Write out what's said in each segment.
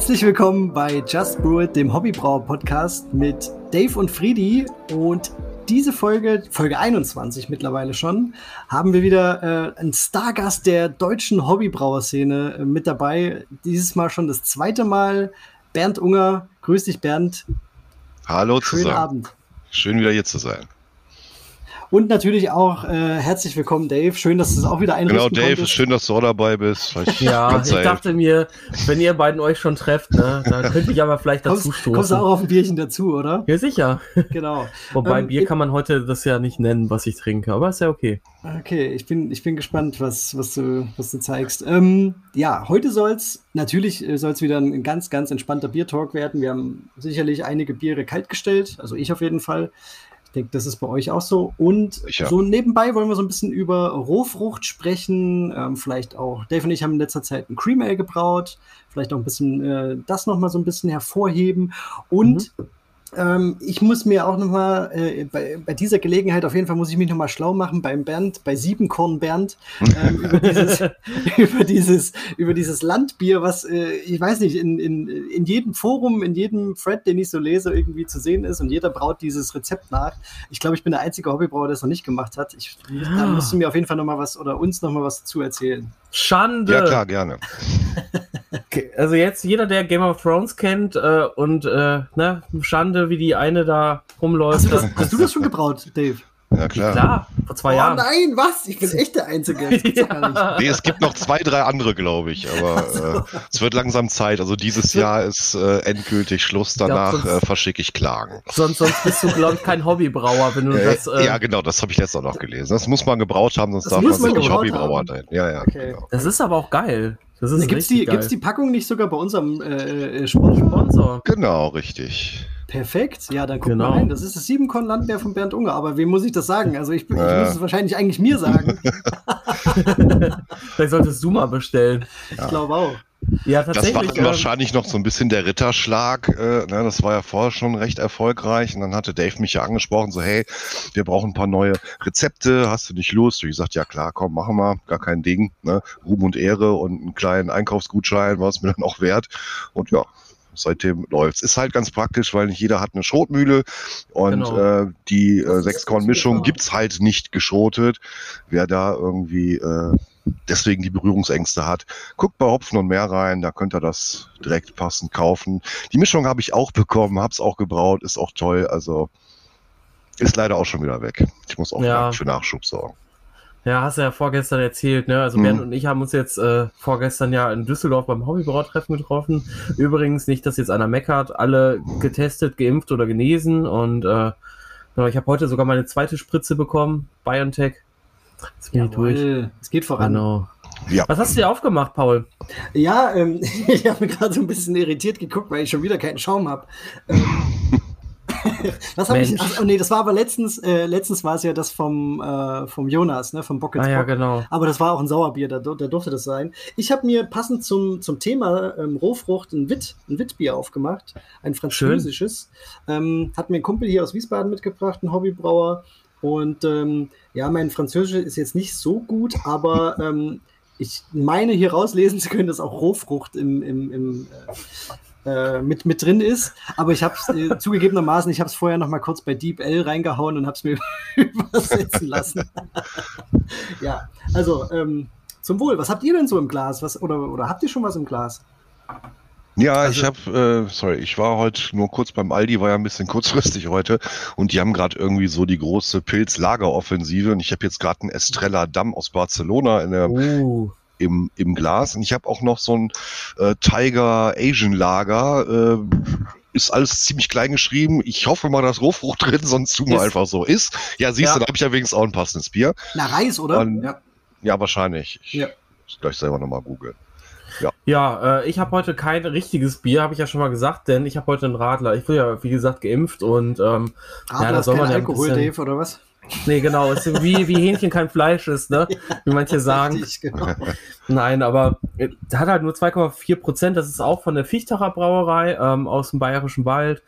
Herzlich willkommen bei Just Brew It, dem Hobbybrauer Podcast mit Dave und Friedi. Und diese Folge, Folge 21 mittlerweile schon, haben wir wieder äh, einen Stargast der deutschen Hobbybrauerszene äh, mit dabei. Dieses Mal schon das zweite Mal. Bernd Unger. Grüß dich, Bernd. Hallo Schönen zusammen. Abend. Schön wieder hier zu sein. Und natürlich auch äh, herzlich willkommen, Dave. Schön, dass du es auch wieder einrichten Genau, Dave, konntest. schön, dass du auch dabei bist. Ich Ja, ich dachte mir, wenn ihr beiden euch schon trefft, ne, dann könnte ich aber vielleicht dazu Kommst, kommst du auch stoßen. auf ein Bierchen dazu, oder? Ja, sicher. Genau. Wobei Ähm, Bier kann man heute das ja nicht nennen, was ich trinke, aber ist ja okay. Okay, ich bin, ich bin gespannt, was, was, du, was du zeigst. Ähm, ja, heute soll's natürlich äh, soll's wieder ein ganz, ganz entspannter Biertalk werden. Wir haben sicherlich einige Biere kaltgestellt, also ich auf jeden Fall. Ich denke, das ist bei euch auch so. Und Sicher. so nebenbei wollen wir so ein bisschen über Rohfrucht sprechen. Ähm, vielleicht auch, Dave und ich haben in letzter Zeit ein Cream Ale gebraut. Vielleicht auch ein bisschen äh, das nochmal so ein bisschen hervorheben. Und ähm, ich muss mir auch noch mal äh, bei, bei dieser Gelegenheit auf jeden Fall muss ich mich noch mal schlau machen beim Bernd, bei Siebenkorn Bernd ähm, über, dieses, über dieses über dieses Landbier, was äh, ich weiß nicht in, in, in jedem Forum, in jedem Thread, den ich so lese, irgendwie zu sehen ist und jeder braut dieses Rezept nach. Ich glaube, ich bin der einzige Hobbybrauer, der es noch nicht gemacht hat. Ich, Da musst du mir auf jeden Fall noch mal was oder uns noch mal was dazu erzählen. Schande! Ja, klar, gerne. Okay, Also jetzt jeder, der Game of Thrones kennt äh, und äh, ne, Schande, wie die eine da rumläuft. Hast du das, das- hast du das schon gebraut, Dave? Ja, klar. Klar, vor zwei oh Jahren. nein, was? Ich bin echt der Einzige. Nicht. Nee, es gibt noch zwei, drei andere, glaube ich, aber äh, es wird langsam Zeit. Also dieses Jahr ist äh, endgültig Schluss. glaub, Danach sonst- äh, verschicke ich Klagen. Sonst, sonst bist du, glaube ich, kein Hobbybrauer, wenn du Äh, das. Äh, ja, genau, das habe ich letztes auch noch gelesen. Das muss man gebraut haben, sonst Das darf man sich nicht Hobbybrauer haben. sein. Ja, ja, Okay. genau. Das ist aber auch geil. Das ist Gibt's richtig die, geil. gibt's die Packung nicht sogar bei unserem äh? Sponsor? Genau, richtig. Perfekt. Ja, dann guck Genau. mal rein. Das ist das Siebenkorn Landbär von Bernd Unger. Aber wem muss ich das sagen? Also ich, ich Ja. muss es wahrscheinlich eigentlich mir sagen. Vielleicht solltest du mal bestellen. Ich glaube auch. Ja, Das tatsächlich. war dann ähm, wahrscheinlich noch so ein bisschen der Ritterschlag. Äh, ne, das war ja vorher schon recht erfolgreich. Und dann hatte Dave mich ja angesprochen, so hey, wir brauchen ein paar neue Rezepte. Hast du nicht Lust? Und ich sagte, ja klar, komm, machen wir. Gar kein Ding. Ne? Ruhm und Ehre und einen kleinen Einkaufsgutschein war es mir dann auch wert. Und ja, seitdem läuft's. Ist halt ganz praktisch, weil nicht jeder hat eine Schrotmühle. Und Genau. äh, die äh, Sechskorn-Mischung gibt's halt nicht geschrotet. Wer da irgendwie... Äh, deswegen die Berührungsängste hat. Guckt bei Hopfen und Meer rein, da könnt ihr das direkt passend kaufen. Die Mischung habe ich auch bekommen, hab's auch gebraut, ist auch toll, also ist leider auch schon wieder weg. Ich muss auch Ja. für Nachschub sorgen. Ja, hast du ja vorgestern erzählt, ne? Also Mhm. Bernd und ich haben uns jetzt äh, vorgestern ja in Düsseldorf beim Hobbybrautreffen getroffen. Übrigens nicht, dass jetzt einer meckert, alle getestet, geimpft oder genesen und äh, genau, ich habe heute sogar meine zweite Spritze bekommen, BioNTech. Jetzt bin ich durch. Jawohl. Es geht voran. Genau. Ja, Was hast du dir aufgemacht, Paul? Ja, ähm, ich habe mir gerade so ein bisschen irritiert geguckt, weil ich schon wieder keinen Schaum habe. Ähm, was habe ich? Ach, nee, das war aber letztens, äh, letztens war es ja das vom, äh, vom Jonas, ne, vom Bock ins Ah ja, genau. Aber das war auch ein Sauerbier, da, da durfte das sein. Ich habe mir passend zum, zum Thema ähm, Rohfrucht ein Witt, ein Wittbier aufgemacht, ein französisches. Ähm, hat mir ein Kumpel hier aus Wiesbaden mitgebracht, ein Hobbybrauer. Und ähm, ja, mein Französisch ist jetzt nicht so gut, aber ähm, ich meine hier rauslesen zu können, dass auch Rohfrucht im, im, im äh, mit, mit drin ist. Aber ich habe es äh, zugegebenermaßen, ich habe es vorher noch mal kurz bei Deep L reingehauen und habe es mir übersetzen lassen. ja, also ähm, zum Wohl. Was habt ihr denn so im Glas? Was, oder, oder habt ihr schon was im Glas? ja Also- ich habe, äh, sorry, ich war heute nur kurz beim Aldi, war ja ein bisschen kurzfristig heute und die haben gerade irgendwie so die große Pilz-Lager-Offensive und ich habe jetzt gerade einen Estrella Damm aus Barcelona in der Uh, im, im Glas. Und ich habe auch noch so ein äh, Tiger Asian Lager. Äh, ist alles ziemlich klein geschrieben. Ich hoffe mal, dass Rohfrucht drin, sonst tun wir einfach so. Ist. Ja, siehst Ja. du, da habe ich ja wenigstens auch ein passendes Bier. Na, Reis, oder? Und- ja. Ja, wahrscheinlich. Ich Ja. muss gleich selber nochmal googeln. ja, äh, ich habe heute kein richtiges Bier, habe ich ja schon mal gesagt, denn ich habe heute einen Radler. Ich bin ja, wie gesagt, geimpft und ähm, Radler Ja, da ist soll man ja ein Alkohol, bisschen- Dave, oder was? Nee, genau, ist wie, wie Hähnchen kein Fleisch ist, ne? Wie manche sagen. Richtig, genau. Nein, aber äh, hat halt nur 2,4 Prozent. Das ist auch von der Fichtacher Brauerei ähm, aus dem Bayerischen Wald,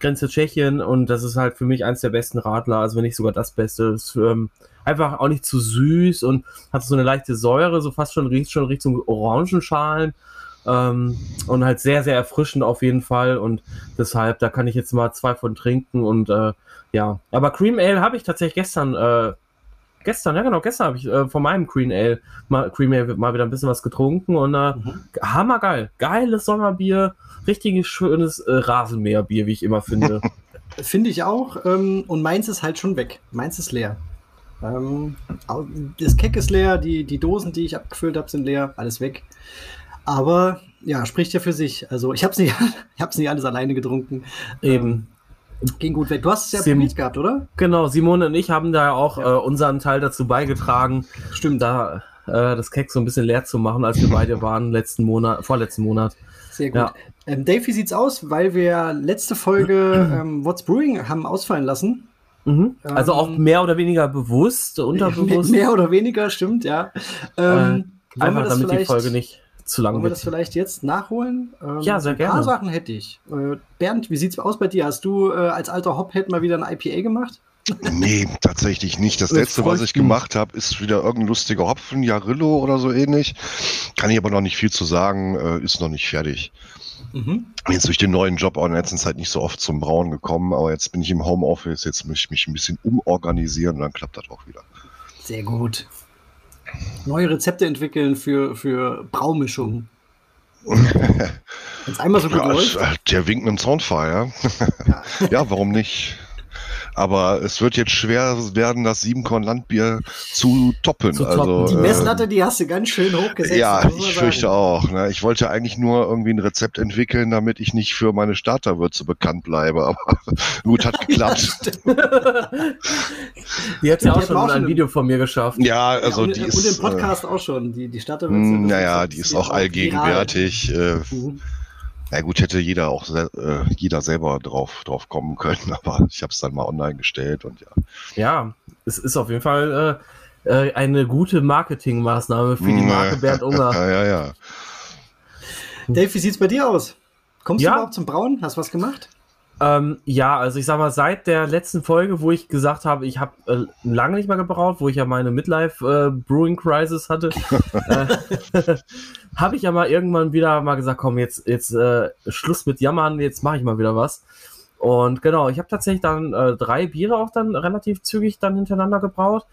Grenze Tschechien. Und das ist halt für mich eins der besten Radler, also wenn nicht sogar das Beste. Das ist, ähm, einfach auch nicht zu süß und hat so eine leichte Säure, so fast schon riecht schon Richtung Orangenschalen. Ähm, und halt sehr, sehr erfrischend auf jeden Fall. Und deshalb, da kann ich jetzt mal zwei von trinken. Und äh, ja, aber Cream Ale habe ich tatsächlich gestern, äh, gestern, ja genau, gestern habe ich äh, von meinem Cream Ale, mal, Cream Ale mal wieder ein bisschen was getrunken. Und äh, mhm. hammergeil. Geiles Sommerbier. Richtiges schönes äh, Rasenmäherbier, wie ich immer finde. finde ich auch. Ähm, und meins ist halt schon weg. Meins ist leer. Ähm, das Keck ist leer, die, die Dosen, die ich abgefüllt habe, sind leer, alles weg. Aber ja, spricht ja für sich. Also ich habe es nicht, nicht alles alleine getrunken. Eben. Ähm, ging gut weg. Du hast es ja Sim probiert gehabt, oder? Genau, Simone und ich haben da auch ja. äh, unseren Teil dazu beigetragen. Stimmt. Da äh, das Keck so ein bisschen leer zu machen, als wir beide waren letzten Monat, vorletzten Monat. Sehr gut. Ja. Ähm, Dave, wie sieht's aus? Weil wir letzte Folge ähm, What's Brewing haben ausfallen lassen. Mhm. Also auch ähm, mehr oder weniger bewusst, unterbewusst. Mehr oder weniger, stimmt, ja. Ähm, äh, einfach damit die Folge nicht zu lang Wollen wir das vielleicht jetzt nachholen? Ähm, ja, sehr gerne. Ein paar Sachen hätte ich. Äh, Bernd, wie sieht's aus bei dir? Hast du äh, als alter Hophead mal wieder ein IPA gemacht? Nee, tatsächlich nicht. Das letzte, was ich gemacht habe, ist wieder irgendein lustiger Hopfen, Jarillo oder so ähnlich. Kann ich aber noch nicht viel zu sagen, äh, ist noch nicht fertig. Mhm. Jetzt durch den neuen Job auch in der letzten Zeit nicht so oft zum Brauen gekommen, aber jetzt bin ich im Homeoffice, jetzt muss ich mich ein bisschen umorganisieren und dann klappt das auch wieder. Sehr gut. Neue Rezepte entwickeln für, für Braumischungen. Wenn es einmal so gut ja, läuft. Der winkt mit dem Soundfire. Ja. ja, warum nicht? Aber es wird jetzt schwer werden, das Siebenkorn-Landbier zu toppen. Zu toppen. Also, die Messlatte, äh, die hast du ganz schön hochgesetzt. Ja, ich fürchte auch. Ne? Ich wollte eigentlich nur irgendwie ein Rezept entwickeln, damit ich nicht für meine Starterwürze bekannt bleibe. Aber gut, hat geklappt. die hat ja auch schon auch ein Video von mir geschafft. Ja, also ja, und, die und ist. Und den Podcast äh, auch schon, die, die Starterwürze. Naja, die ist auch allgegenwärtig. Äh, mhm. Na gut, hätte jeder auch äh, jeder selber drauf, drauf kommen können, aber ich habe es dann mal online gestellt und ja. Ja, es ist auf jeden Fall äh, äh eine gute Marketingmaßnahme für die Marke Bernd Unger. ja, ja, ja. Dave, wie sieht's bei dir aus? Kommst ja. du überhaupt zum Brauen? Hast du was gemacht? Ähm, ja, also ich sag mal, seit der letzten Folge, wo ich gesagt habe, ich habe äh, lange nicht mehr gebraut, wo ich ja meine Midlife äh, Brewing Crisis hatte, äh, habe ich ja mal irgendwann wieder mal gesagt, komm, jetzt, jetzt äh, Schluss mit Jammern, jetzt mache ich mal wieder was. Und genau, ich habe tatsächlich dann äh, drei Biere auch dann relativ zügig dann hintereinander gebraut.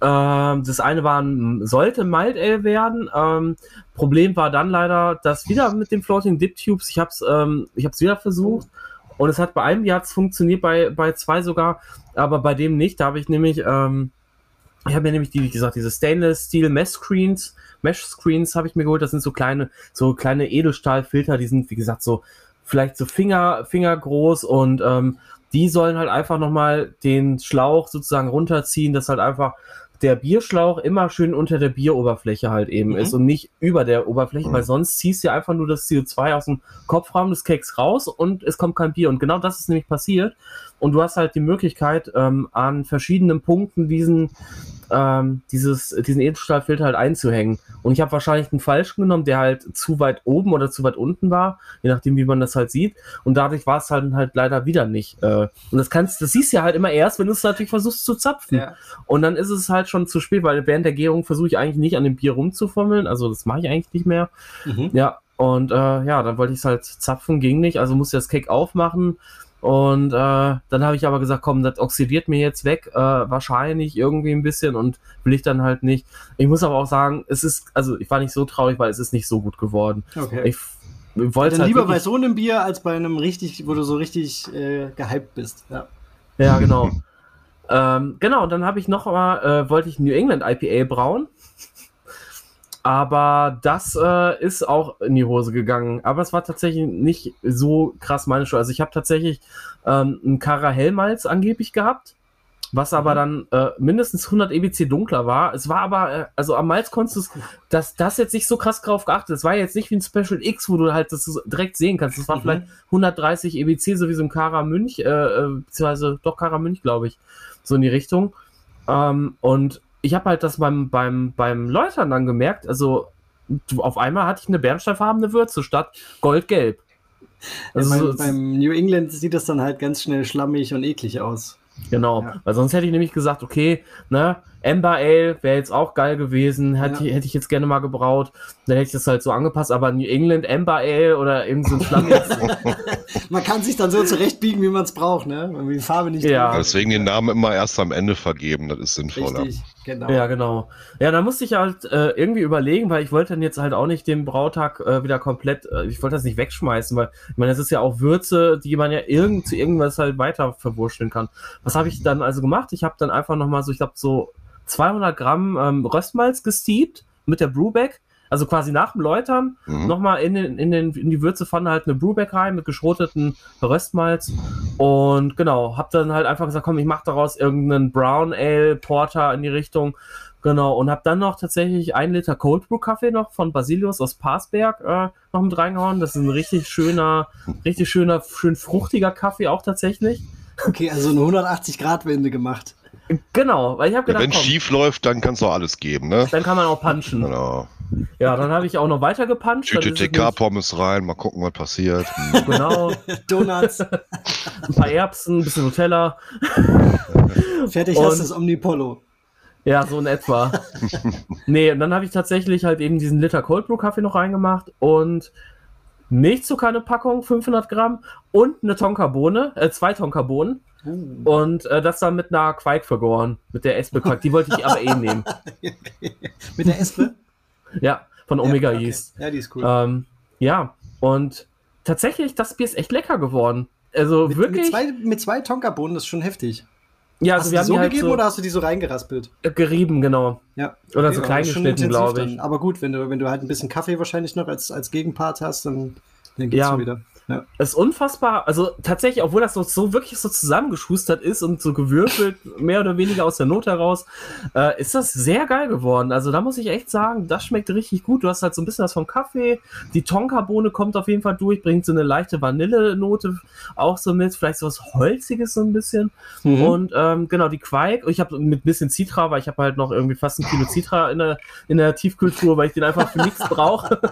Ähm, das eine war ein, sollte Mild Ale werden. Ähm, Problem war dann leider, dass wieder mit den Floating Dip Tubes, ich habe es ähm, hab's wieder versucht. Oh und es hat bei einem Jahr funktioniert, bei, bei zwei sogar, aber bei dem nicht. Da habe ich nämlich, ähm, ich habe mir nämlich, die, wie gesagt, diese Stainless Steel Mesh Screens, Mesh Screens habe ich mir geholt. Das sind so kleine, so kleine Edelstahlfilter, die sind, wie gesagt, so vielleicht so Finger, Finger groß und ähm, die sollen halt einfach nochmal den Schlauch sozusagen runterziehen, dass halt einfach der Bierschlauch immer schön unter der Bieroberfläche halt eben mhm. ist und nicht über der Oberfläche, mhm. weil sonst ziehst du ja einfach nur das CO2 aus dem Kopfraum des Keks raus und es kommt kein Bier. Und genau das ist nämlich passiert. Und du hast halt die Möglichkeit, ähm, an verschiedenen Punkten diesen, ähm, dieses, diesen Edelstahlfilter halt einzuhängen. Und ich habe wahrscheinlich einen falschen genommen, der halt zu weit oben oder zu weit unten war, je nachdem, wie man das halt sieht. Und dadurch war es halt, halt leider wieder nicht. Äh, und das kannst, das siehst du ja halt immer erst, wenn du es natürlich versuchst zu zapfen. Ja. Und dann ist es halt schon zu spät, weil während der Gärung versuche ich eigentlich nicht an dem Bier rumzufummeln. Also das mache ich eigentlich nicht mehr. Mhm. Ja. Und äh, ja, dann wollte ich es halt zapfen, ging nicht. Also musste ich das Cake aufmachen und äh, dann habe ich aber gesagt, komm, das oxidiert mir jetzt weg, äh, wahrscheinlich irgendwie ein bisschen und will ich dann halt nicht. Ich muss aber auch sagen, es ist, also ich war nicht so traurig, weil es ist nicht so gut geworden. Okay. Ich wollte halt lieber bei so einem Bier als bei einem richtig, wo du so richtig äh, gehypt bist. Ja, ja genau. ähm, genau, dann habe ich noch mal, äh, wollte ich New England IPA brauen. Aber das äh, ist auch in die Hose gegangen. Aber es war tatsächlich nicht so krass meine Schuld. Also ich habe tatsächlich ähm, ein Kara Hellmalz angeblich gehabt, was aber mhm. dann äh, mindestens 100 EBC dunkler war. Es war aber, äh, also am Malz konntest du dass das jetzt nicht so krass drauf geachtet. Es war jetzt nicht wie ein Special X, wo du halt das direkt sehen kannst. Es war mhm. vielleicht 130 EBC, so wie so ein Kara Münch, äh, äh, beziehungsweise doch Kara Münch, glaube ich, so in die Richtung. Ähm, und ich habe halt das beim, beim, beim Läutern dann gemerkt, also auf einmal hatte ich eine bernsteinfarbene Würze statt goldgelb. Also ja, beim, beim, New England sieht das dann halt ganz schnell schlammig und eklig aus. Genau, ja. weil sonst hätte ich nämlich gesagt, okay, ne, Amber Ale wäre jetzt auch geil gewesen, hätte, ja. hätte ich jetzt gerne mal gebraut. Dann hätte ich das halt so angepasst, aber New England Amber Ale oder irgend so ein Schlamm Man kann sich dann so zurechtbiegen, wie man es braucht, ne? Wenn die Farbe nicht ja. Deswegen den Namen immer erst am Ende vergeben, das ist sinnvoller. Richtig, genau. Ja, genau. Ja, da musste ich halt äh, irgendwie überlegen, weil ich wollte dann jetzt halt auch nicht den Brautag äh, wieder komplett, äh, ich wollte das nicht wegschmeißen, weil ich meine, das ist ja auch Würze, die man ja irgend zu irgendwas halt weiter verwurschteln kann. Was habe ich dann also gemacht? Ich habe dann einfach nochmal so, ich glaube so 200 Gramm ähm, Röstmalz gesteept mit der Brewback. Also quasi nach dem Läutern mhm. nochmal in, den, in, den, in die Würzepfanne halt eine Brewback rein mit geschroteten Röstmalz. Und genau, hab dann halt einfach gesagt, komm, ich mach daraus irgendeinen Brown Ale Porter in die Richtung. Genau, und hab dann noch tatsächlich ein Liter Cold Brew Kaffee noch von Basilius aus Parsberg äh, noch mit reingehauen. Das ist ein richtig schöner, richtig schöner, schön fruchtiger Kaffee auch tatsächlich. Okay, also eine 180 Grad Wende gemacht. Genau, weil ich habe gedacht, ja, wenn es schief läuft, dann kann es auch alles geben, ne? Dann kann man auch punchen. Genau. Ja, dann habe ich auch noch weiter gepuncht. Tüte TK-Pommes rein, mal gucken, was passiert. Genau. Donuts. ein paar Erbsen, ein bisschen Nutella. Fertig und, hast du das Omnipollo. Ja, so in etwa. nee, und dann habe ich tatsächlich halt eben diesen Liter Cold Brew Kaffee noch reingemacht und Milchzucker eine Packung, 500 Gramm und eine Tonkabohne, äh, zwei Tonkabohnen. Uh. Und äh, das dann mit einer Quake vergoren, mit der Espe Quake. Die wollte ich aber eh nehmen. mit der Espe? Ja, von Omega ja, okay. Yeast. Ja, die ist cool. Ähm, ja, und tatsächlich, das Bier ist echt lecker geworden. Also mit, wirklich. Mit zwei, mit zwei Tonkabohnen, das ist schon heftig. Ja, also hast wir haben die so halt gegeben so oder hast du die so reingeraspelt? Äh, gerieben, genau. Ja. Oder okay, so klein geschnitten, glaube ich. Dann. Aber gut, wenn du, wenn du halt ein bisschen Kaffee wahrscheinlich noch als, als Gegenpart hast, dann, dann geht's ja. wieder. Ja. Ist unfassbar, also tatsächlich, obwohl das so, so wirklich so zusammengeschustert ist und so gewürfelt, mehr oder weniger aus der Not heraus, äh, ist das sehr geil geworden. Also da muss ich echt sagen, das schmeckt richtig gut. Du hast halt so ein bisschen was vom Kaffee, die Tonkabohne kommt auf jeden Fall durch, bringt so eine leichte Vanillenote auch so mit, vielleicht so was Holziges so ein bisschen. Mhm. Und ähm, genau, die Quake, ich habe mit ein bisschen Citra, weil ich habe halt noch irgendwie fast ein Kilo Citra in der, in der Tiefkultur, weil ich den einfach für nichts brauche.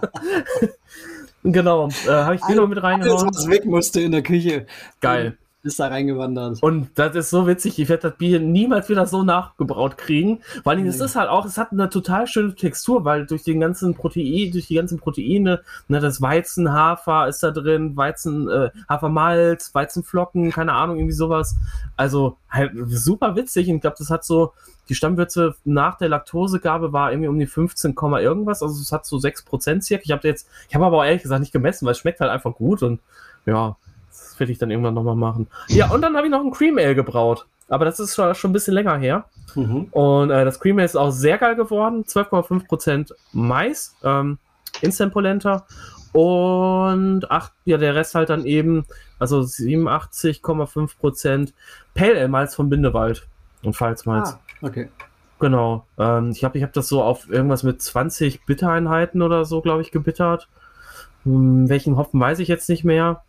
Genau, äh, habe ich den noch mit reingehauen. Alles, was weg musste in der Küche. Geil ist da reingewandert. Und das ist so witzig, ich werde das Bier niemals wieder so nachgebraut kriegen. Vor allem, nee. es ist halt auch, es hat eine total schöne Textur, weil durch den ganzen Protein, durch die ganzen Proteine, ne, das Weizen, Hafer ist da drin, Weizen, äh, Hafermalz, Weizenflocken, keine Ahnung, irgendwie sowas. Also halt super witzig. Und ich glaube, das hat so, die Stammwürze nach der Laktosegabe war irgendwie um die 15, irgendwas. Also es hat so 6% circa. Ich habe jetzt, ich habe aber auch ehrlich gesagt nicht gemessen, weil es schmeckt halt einfach gut und ja, werde ich dann irgendwann nochmal machen. Ja, und dann habe ich noch ein Cream Ale gebraut. Aber das ist schon, schon ein bisschen länger her. Mhm. Und äh, das Cream Ale ist auch sehr geil geworden. 12,5% Mais, ähm, Instant Polenta. Und acht, ja, der Rest halt dann eben, also 87,5% Pale Ale Malz vom Bindewald und Pfalzmalz. Ah, okay. Genau. Ähm, ich glaube, ich habe das so auf irgendwas mit 20 Bittereinheiten oder so, glaube ich, gebittert. Hm, welchen Hopfen weiß ich jetzt nicht mehr.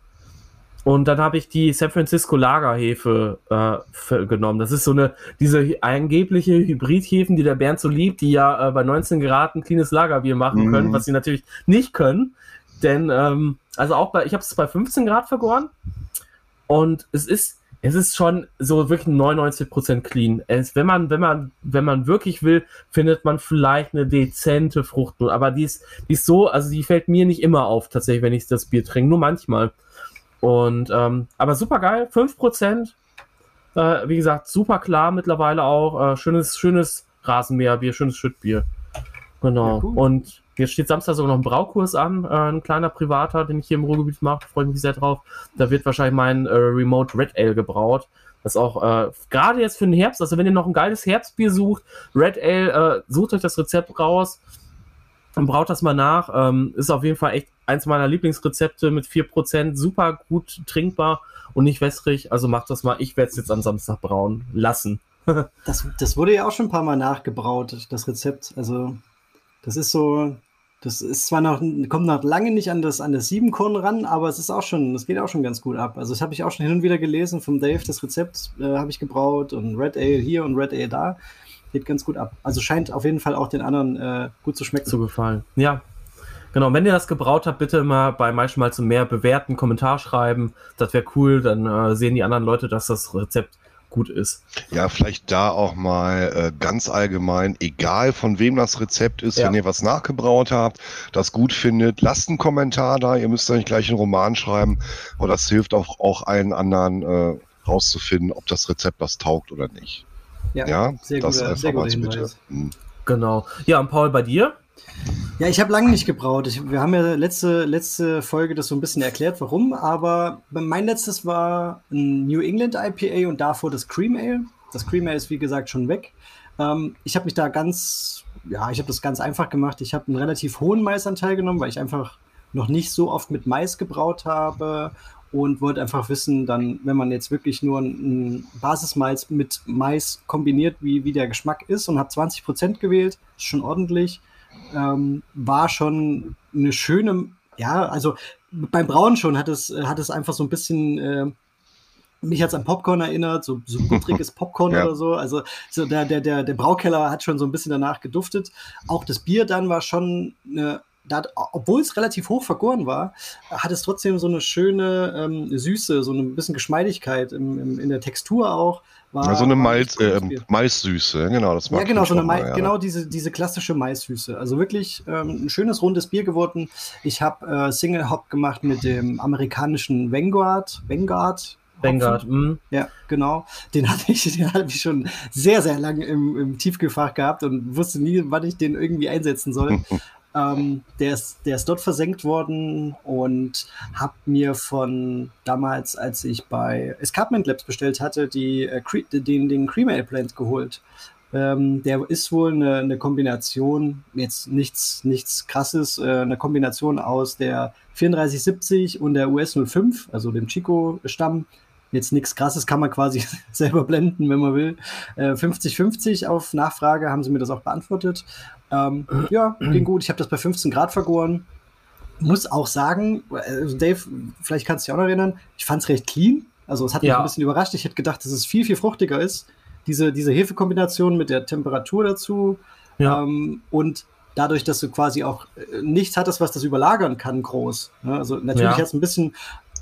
Und dann habe ich die San Francisco Lagerhefe äh, genommen. Das ist so eine, diese angebliche Hybridhefen, die der Bernd so liebt, die ja äh, bei 19 Grad ein cleanes Lagerbier machen mhm. können, was sie natürlich nicht können. Denn, ähm, also auch bei, ich habe es bei 15 Grad vergoren. Und es ist, es ist schon so wirklich 99% clean. Es, wenn man, wenn man, wenn man wirklich will, findet man vielleicht eine dezente Fruchtnote. Aber die ist, die ist so, also die fällt mir nicht immer auf, tatsächlich, wenn ich das Bier trinke, nur manchmal. Und ähm, aber super geil, 5%. Äh, wie gesagt, super klar mittlerweile auch. Äh, schönes, schönes Rasenmäherbier, schönes Schüttbier. Genau. Ja, Und jetzt steht Samstag sogar noch ein Braukurs an, äh, ein kleiner privater, den ich hier im Ruhrgebiet mache. Freue mich sehr drauf. Da wird wahrscheinlich mein äh, Remote Red Ale gebraut. Das auch äh, gerade jetzt für den Herbst, also wenn ihr noch ein geiles Herbstbier sucht, Red Ale, äh, sucht euch das Rezept raus und braut das mal nach. Ähm, ist auf jeden Fall echt eins meiner Lieblingsrezepte mit 4%, super gut trinkbar und nicht wässrig. Also macht das mal. Ich werde es jetzt am Samstag brauen lassen. das, das wurde ja auch schon ein paar Mal nachgebraut, das Rezept. Also, das ist so. Das ist zwar noch, kommt noch lange nicht an das, an das Siebenkorn ran, aber es ist auch schon, das geht auch schon ganz gut ab. Also, das habe ich auch schon hin und wieder gelesen vom Dave, das Rezept äh, habe ich gebraut und Red Ale hier und Red Ale da. Geht ganz gut ab. Also scheint auf jeden Fall auch den anderen äh, gut zu schmecken. Zu gefallen. Ja, Genau, wenn ihr das gebraut habt, bitte mal bei manchmal zu mehr bewerten, Kommentar schreiben. Das wäre cool, dann äh, sehen die anderen Leute, dass das Rezept gut ist. Ja, vielleicht da auch mal äh, ganz allgemein, egal von wem das Rezept ist, ja. wenn ihr was nachgebraut habt, das gut findet, lasst einen Kommentar da. Ihr müsst ja nicht gleich einen Roman schreiben, aber das hilft auch, auch allen anderen äh, rauszufinden, ob das Rezept was taugt oder nicht. Ja, ja sehr das guter, einfach mal bitte. Hm. Genau. Ja, und Paul, bei dir? Ja, ich habe lange nicht gebraut. Ich, wir haben ja letzte, letzte Folge das so ein bisschen erklärt, warum. Aber mein letztes war ein New England IPA und davor das Cream Ale. Das Cream Ale ist wie gesagt schon weg. Ähm, ich habe mich da ganz, ja, ich habe das ganz einfach gemacht. Ich habe einen relativ hohen Maisanteil genommen, weil ich einfach noch nicht so oft mit Mais gebraut habe und wollte einfach wissen, dann, wenn man jetzt wirklich nur ein Basismalz mit Mais kombiniert, wie, wie der Geschmack ist und habe 20% gewählt, ist schon ordentlich ähm, war schon eine schöne, ja, also beim Brauen schon hat es, hat es einfach so ein bisschen äh, mich als an Popcorn erinnert, so, so buttriges Popcorn ja. oder so. Also so der, der, der, der Braukeller hat schon so ein bisschen danach geduftet. Auch das Bier dann war schon eine da, obwohl es relativ hoch vergoren war, hat es trotzdem so eine schöne ähm, Süße, so ein bisschen Geschmeidigkeit im, im, in der Textur auch. War, ja, so eine Mais, äh, Maissüße, genau, das mag Ja, genau, so eine mal, ja. genau diese, diese klassische Maissüße. Also wirklich ähm, ein schönes rundes Bier geworden. Ich habe äh, Single Hop gemacht mit dem amerikanischen Vanguard, Vanguard, Vanguard, mm. Ja, genau. Den hatte ich, den hatte ich schon sehr, sehr lange im, im Tiefkühlfach gehabt und wusste nie, wann ich den irgendwie einsetzen soll. Ähm, der, ist, der ist dort versenkt worden und habe mir von damals, als ich bei Escarpment Labs bestellt hatte, die, äh, den, den Cream Plant geholt. Ähm, der ist wohl eine, eine, Kombination, jetzt nichts, nichts krasses, äh, eine Kombination aus der 3470 und der US 05, also dem Chico-Stamm. Jetzt nichts krasses, kann man quasi selber blenden, wenn man will. 50-50 äh, auf Nachfrage haben sie mir das auch beantwortet. Ähm, ja, ging gut. Ich habe das bei 15 Grad vergoren. Muss auch sagen, also Dave, vielleicht kannst du dich auch noch erinnern, ich fand es recht clean. Also es hat mich ja. ein bisschen überrascht. Ich hätte gedacht, dass es viel, viel fruchtiger ist. Diese, diese Hefekombination mit der Temperatur dazu. Ja. Ähm, und dadurch, dass du quasi auch äh, nichts hattest, was das überlagern kann, groß. Ne? Also natürlich ja. hat es ein bisschen,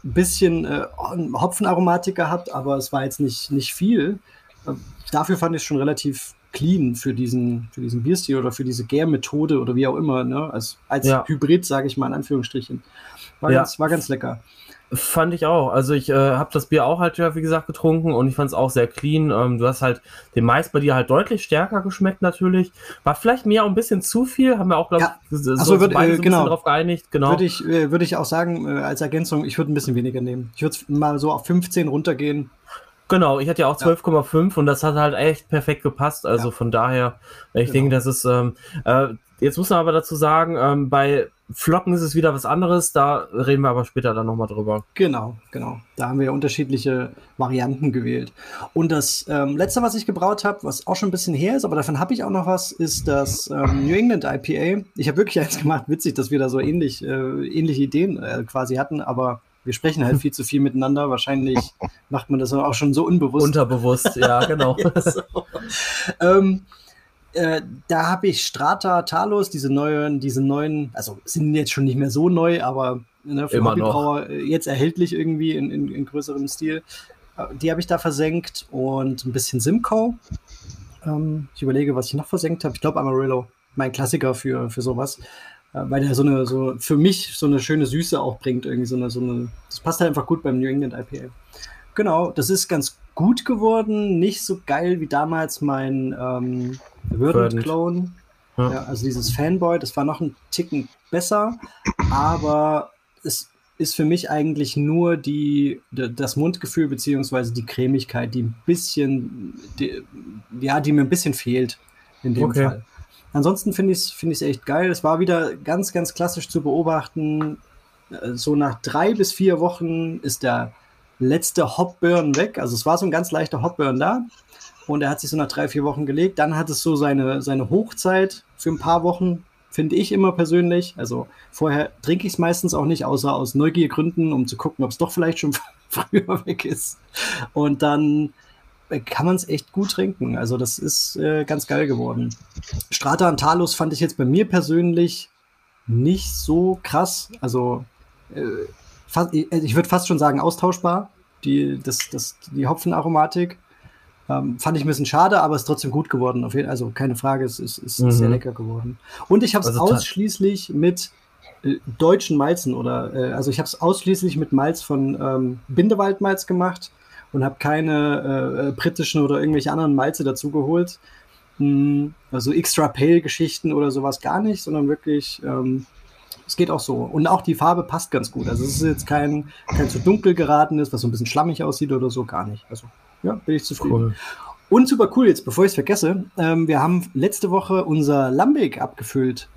bisschen äh, Hopfenaromatik gehabt, aber es war jetzt nicht, nicht viel. Äh, dafür fand ich es schon relativ clean für diesen, für diesen Bierstil oder für diese Gärmethode oder wie auch immer, ne? Als, als ja. Hybrid, sage ich mal in Anführungsstrichen. War, ja. ganz, war ganz lecker. Fand ich auch. Also ich äh, habe das Bier auch halt, ja, wie gesagt, getrunken und ich fand es auch sehr clean. Ähm, du hast halt den Mais bei dir halt deutlich stärker geschmeckt natürlich. War vielleicht mir auch ein bisschen zu viel, haben wir auch, glaube ja. ich, so, also würd, äh, so genau. drauf geeinigt. Genau. Würde ich, äh, würd ich auch sagen, äh, als Ergänzung, ich würde ein bisschen weniger nehmen. Ich würde mal so auf 15 runtergehen. Genau, ich hatte ja auch 12,5 ja. und das hat halt echt perfekt gepasst. Also ja. von daher, ich genau. denke, das ist, ähm, äh, jetzt muss man aber dazu sagen, ähm, bei Flocken ist es wieder was anderes, da reden wir aber später dann nochmal drüber. Genau, genau. Da haben wir ja unterschiedliche Varianten gewählt. Und das ähm, letzte, was ich gebraut habe, was auch schon ein bisschen her ist, aber davon habe ich auch noch was, ist das ähm, New England IPA. Ich habe wirklich eins gemacht, witzig, dass wir da so ähnlich, äh, ähnliche Ideen äh, quasi hatten, aber wir sprechen halt viel zu viel miteinander. Wahrscheinlich macht man das auch schon so unbewusst. Unterbewusst, ja, genau. ja, so. ähm, äh, da habe ich Strata Talos, diese neuen, diese neuen, also sind jetzt schon nicht mehr so neu, aber ne, für Immer Hobbybrauer noch. jetzt erhältlich irgendwie in, in, in größerem Stil. Äh, die habe ich da versenkt und ein bisschen Simcoe. Ähm, ich überlege, was ich noch versenkt habe. Ich glaube Amarillo, mein Klassiker für, für sowas. Äh, weil der so eine, so für mich so eine schöne Süße auch bringt. Irgendwie so eine, so eine, das passt halt einfach gut beim New England IPA. Genau, das ist ganz gut geworden. Nicht so geil wie damals mein ähm, Verdant Clone. Ja. ja. also dieses Fanboy, das war noch ein Ticken besser, aber es ist für mich eigentlich nur die, das Mundgefühl beziehungsweise die Cremigkeit, die ein bisschen, die, ja, die mir ein bisschen fehlt in dem okay. Fall. Ansonsten finde ich es find echt geil. Es war wieder ganz, ganz klassisch zu beobachten. Äh, so nach drei bis vier Wochen ist der letzte Hopburn weg. Also es war so ein ganz leichter Hopburn da. Und er hat sich so nach drei, vier Wochen gelegt. Dann hat es so seine, seine Hochzeit für ein paar Wochen, finde ich immer persönlich. Also vorher trinke ich es meistens auch nicht, außer aus Neugiergründen, um zu gucken, ob es doch vielleicht schon früher weg ist. Und dann kann man es echt gut trinken. Also das ist äh, ganz geil geworden. Strata und Talos fand ich jetzt bei mir persönlich nicht so krass. Also äh, fast, ich würde fast schon sagen austauschbar, die, das, das, die Hopfenaromatik. Ähm, fand ich ein bisschen schade, aber ist trotzdem gut geworden. Auf jeden, also keine Frage, es ist, ist mhm. sehr lecker geworden. Und ich habe es also ausschließlich mit äh, deutschen Malzen oder äh, also ich habe es ausschließlich mit Malz von ähm, Bindewaldmalz gemacht und habe keine äh, äh, britischen oder irgendwelche anderen Malze dazu geholt. Hm, also extra pale Geschichten oder sowas gar nicht, sondern wirklich ähm, es geht auch so. Und auch die Farbe passt ganz gut. Also es ist jetzt kein, kein zu dunkel geratenes, was so ein bisschen schlammig aussieht oder so, gar nicht. Also ja, bin ich zufrieden. Cool. Und super cool jetzt, bevor ich es vergesse, ähm, wir haben letzte Woche unser Lambic abgefüllt.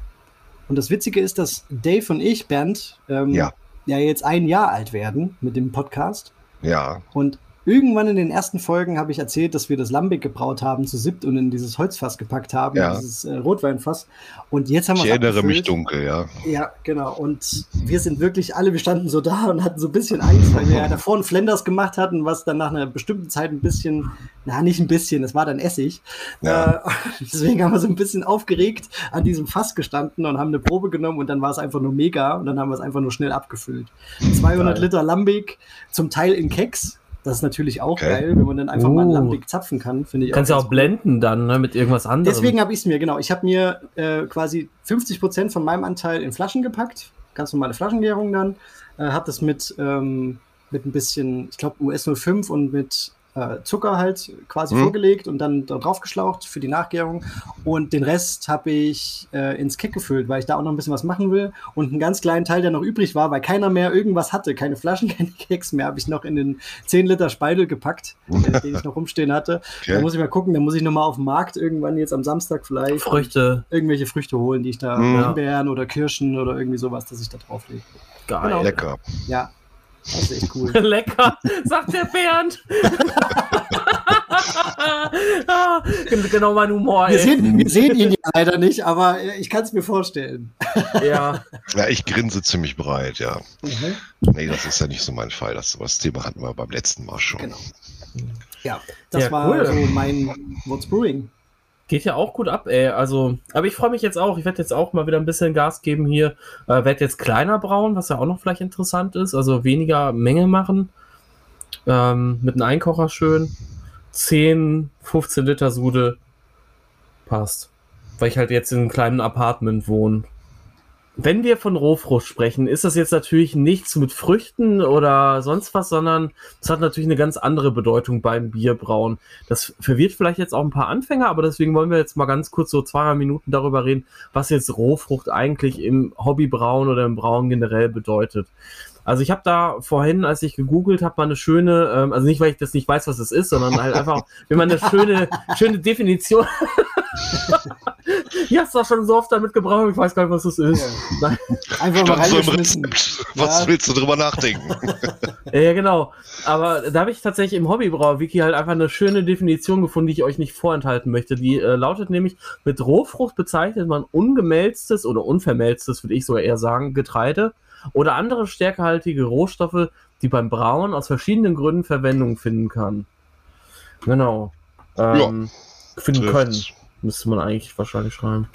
Und das Witzige ist, dass Dave und ich, Bernd, ähm, ja. ja jetzt ein Jahr alt werden mit dem Podcast. Ja. Und Irgendwann in den ersten Folgen habe ich erzählt, dass wir das Lambic gebraut haben zu siebt und in dieses Holzfass gepackt haben, ja. dieses äh, Rotweinfass. Und jetzt haben wir Ich erinnere mich dunkel, ja. Ja, genau. Und wir sind wirklich alle, wir standen so da und hatten so ein bisschen Angst, weil wir ja davor einen Flenders gemacht hatten, was dann nach einer bestimmten Zeit ein bisschen, na, nicht ein bisschen, es war dann Essig. Ja. Äh, deswegen haben wir so ein bisschen aufgeregt an diesem Fass gestanden und haben eine Probe genommen und dann war es einfach nur mega und dann haben wir es einfach nur schnell abgefüllt. 200 Geil. Liter Lambic, zum Teil in Keks das ist natürlich auch okay. geil, wenn man dann einfach uh. mal ein Lambic zapfen kann, finde ich. Kannst du auch, auch blenden dann ne, mit irgendwas anderem. Deswegen habe ich es mir, genau. Ich habe mir äh, quasi 50 Prozent von meinem Anteil in Flaschen gepackt. Ganz normale Flaschengärung dann. Äh, habe das mit, ähm, mit ein bisschen, ich glaube, US 05 und mit äh, Zucker halt quasi mhm. vorgelegt und dann da drauf geschlaucht für die Nachgärung. Und den Rest habe ich äh, ins Keck gefüllt, weil ich da auch noch ein bisschen was machen will. Und einen ganz kleinen Teil, der noch übrig war, weil keiner mehr irgendwas hatte, keine Flaschen, keine Keks mehr, habe ich noch in den 10 Liter Speidel gepackt, äh, den ich noch rumstehen hatte. Okay. Da muss ich mal gucken, da muss ich nochmal auf dem Markt irgendwann jetzt am Samstag vielleicht Früchte. irgendwelche Früchte holen, die ich da, mhm. Himbeeren oder Kirschen oder irgendwie sowas, dass ich da drauflege. Geil. Genau. Lecker. Ja, das ist echt cool. Lecker, sagt der Bernd. genau mein Humor. Wir sehen, wir sehen, ihn ja leider nicht, aber ich kann es mir vorstellen. ja. Ja, ich grinse ziemlich breit, ja. Mhm. Nee, das ist ja nicht so mein Fall. Das, das Thema hatten wir beim letzten Mal schon. Genau. Ja, das ja, war cool. so mein What's Brewing. Geht ja auch gut ab, ey. Also, aber ich freue mich jetzt auch. Ich werde jetzt auch mal wieder ein bisschen Gas geben hier. Äh, werde jetzt kleiner brauen, was ja auch noch vielleicht interessant ist. Also weniger Menge machen. Ähm, mit einem Einkocher schön. 10, 15 Liter Sude. Passt. Weil ich halt jetzt in einem kleinen Apartment wohne wenn wir von Rohfrucht sprechen, ist das jetzt natürlich nichts mit Früchten oder sonst was, sondern es hat natürlich eine ganz andere Bedeutung beim Bierbrauen. Das verwirrt vielleicht jetzt auch ein paar Anfänger, aber deswegen wollen wir jetzt mal ganz kurz so zwei Minuten darüber reden, was jetzt Rohfrucht eigentlich im Hobbybrauen oder im Brauen generell bedeutet. Also ich habe da vorhin, als ich gegoogelt habe, mal eine schöne, ähm, also nicht, weil ich das nicht weiß, was es ist, sondern halt einfach, wenn man eine schöne, schöne Definition. ja, hast du schon so oft damit gebraucht, ich weiß gar nicht, was das ist. Ja. Einfach mal so. Was ja. willst du drüber nachdenken? ja, genau. Aber da habe ich tatsächlich im Hobbybrauer-Wiki halt einfach eine schöne Definition gefunden, die ich euch nicht vorenthalten möchte. Die äh, lautet nämlich, mit Rohfrucht bezeichnet man ungemälztes oder unvermälztes, würde ich sogar eher sagen, Getreide, oder andere stärkehaltige Rohstoffe, die beim Brauen aus verschiedenen Gründen Verwendung finden kann. Genau. Ähm, ja, finden können. Müsste man eigentlich wahrscheinlich schreiben.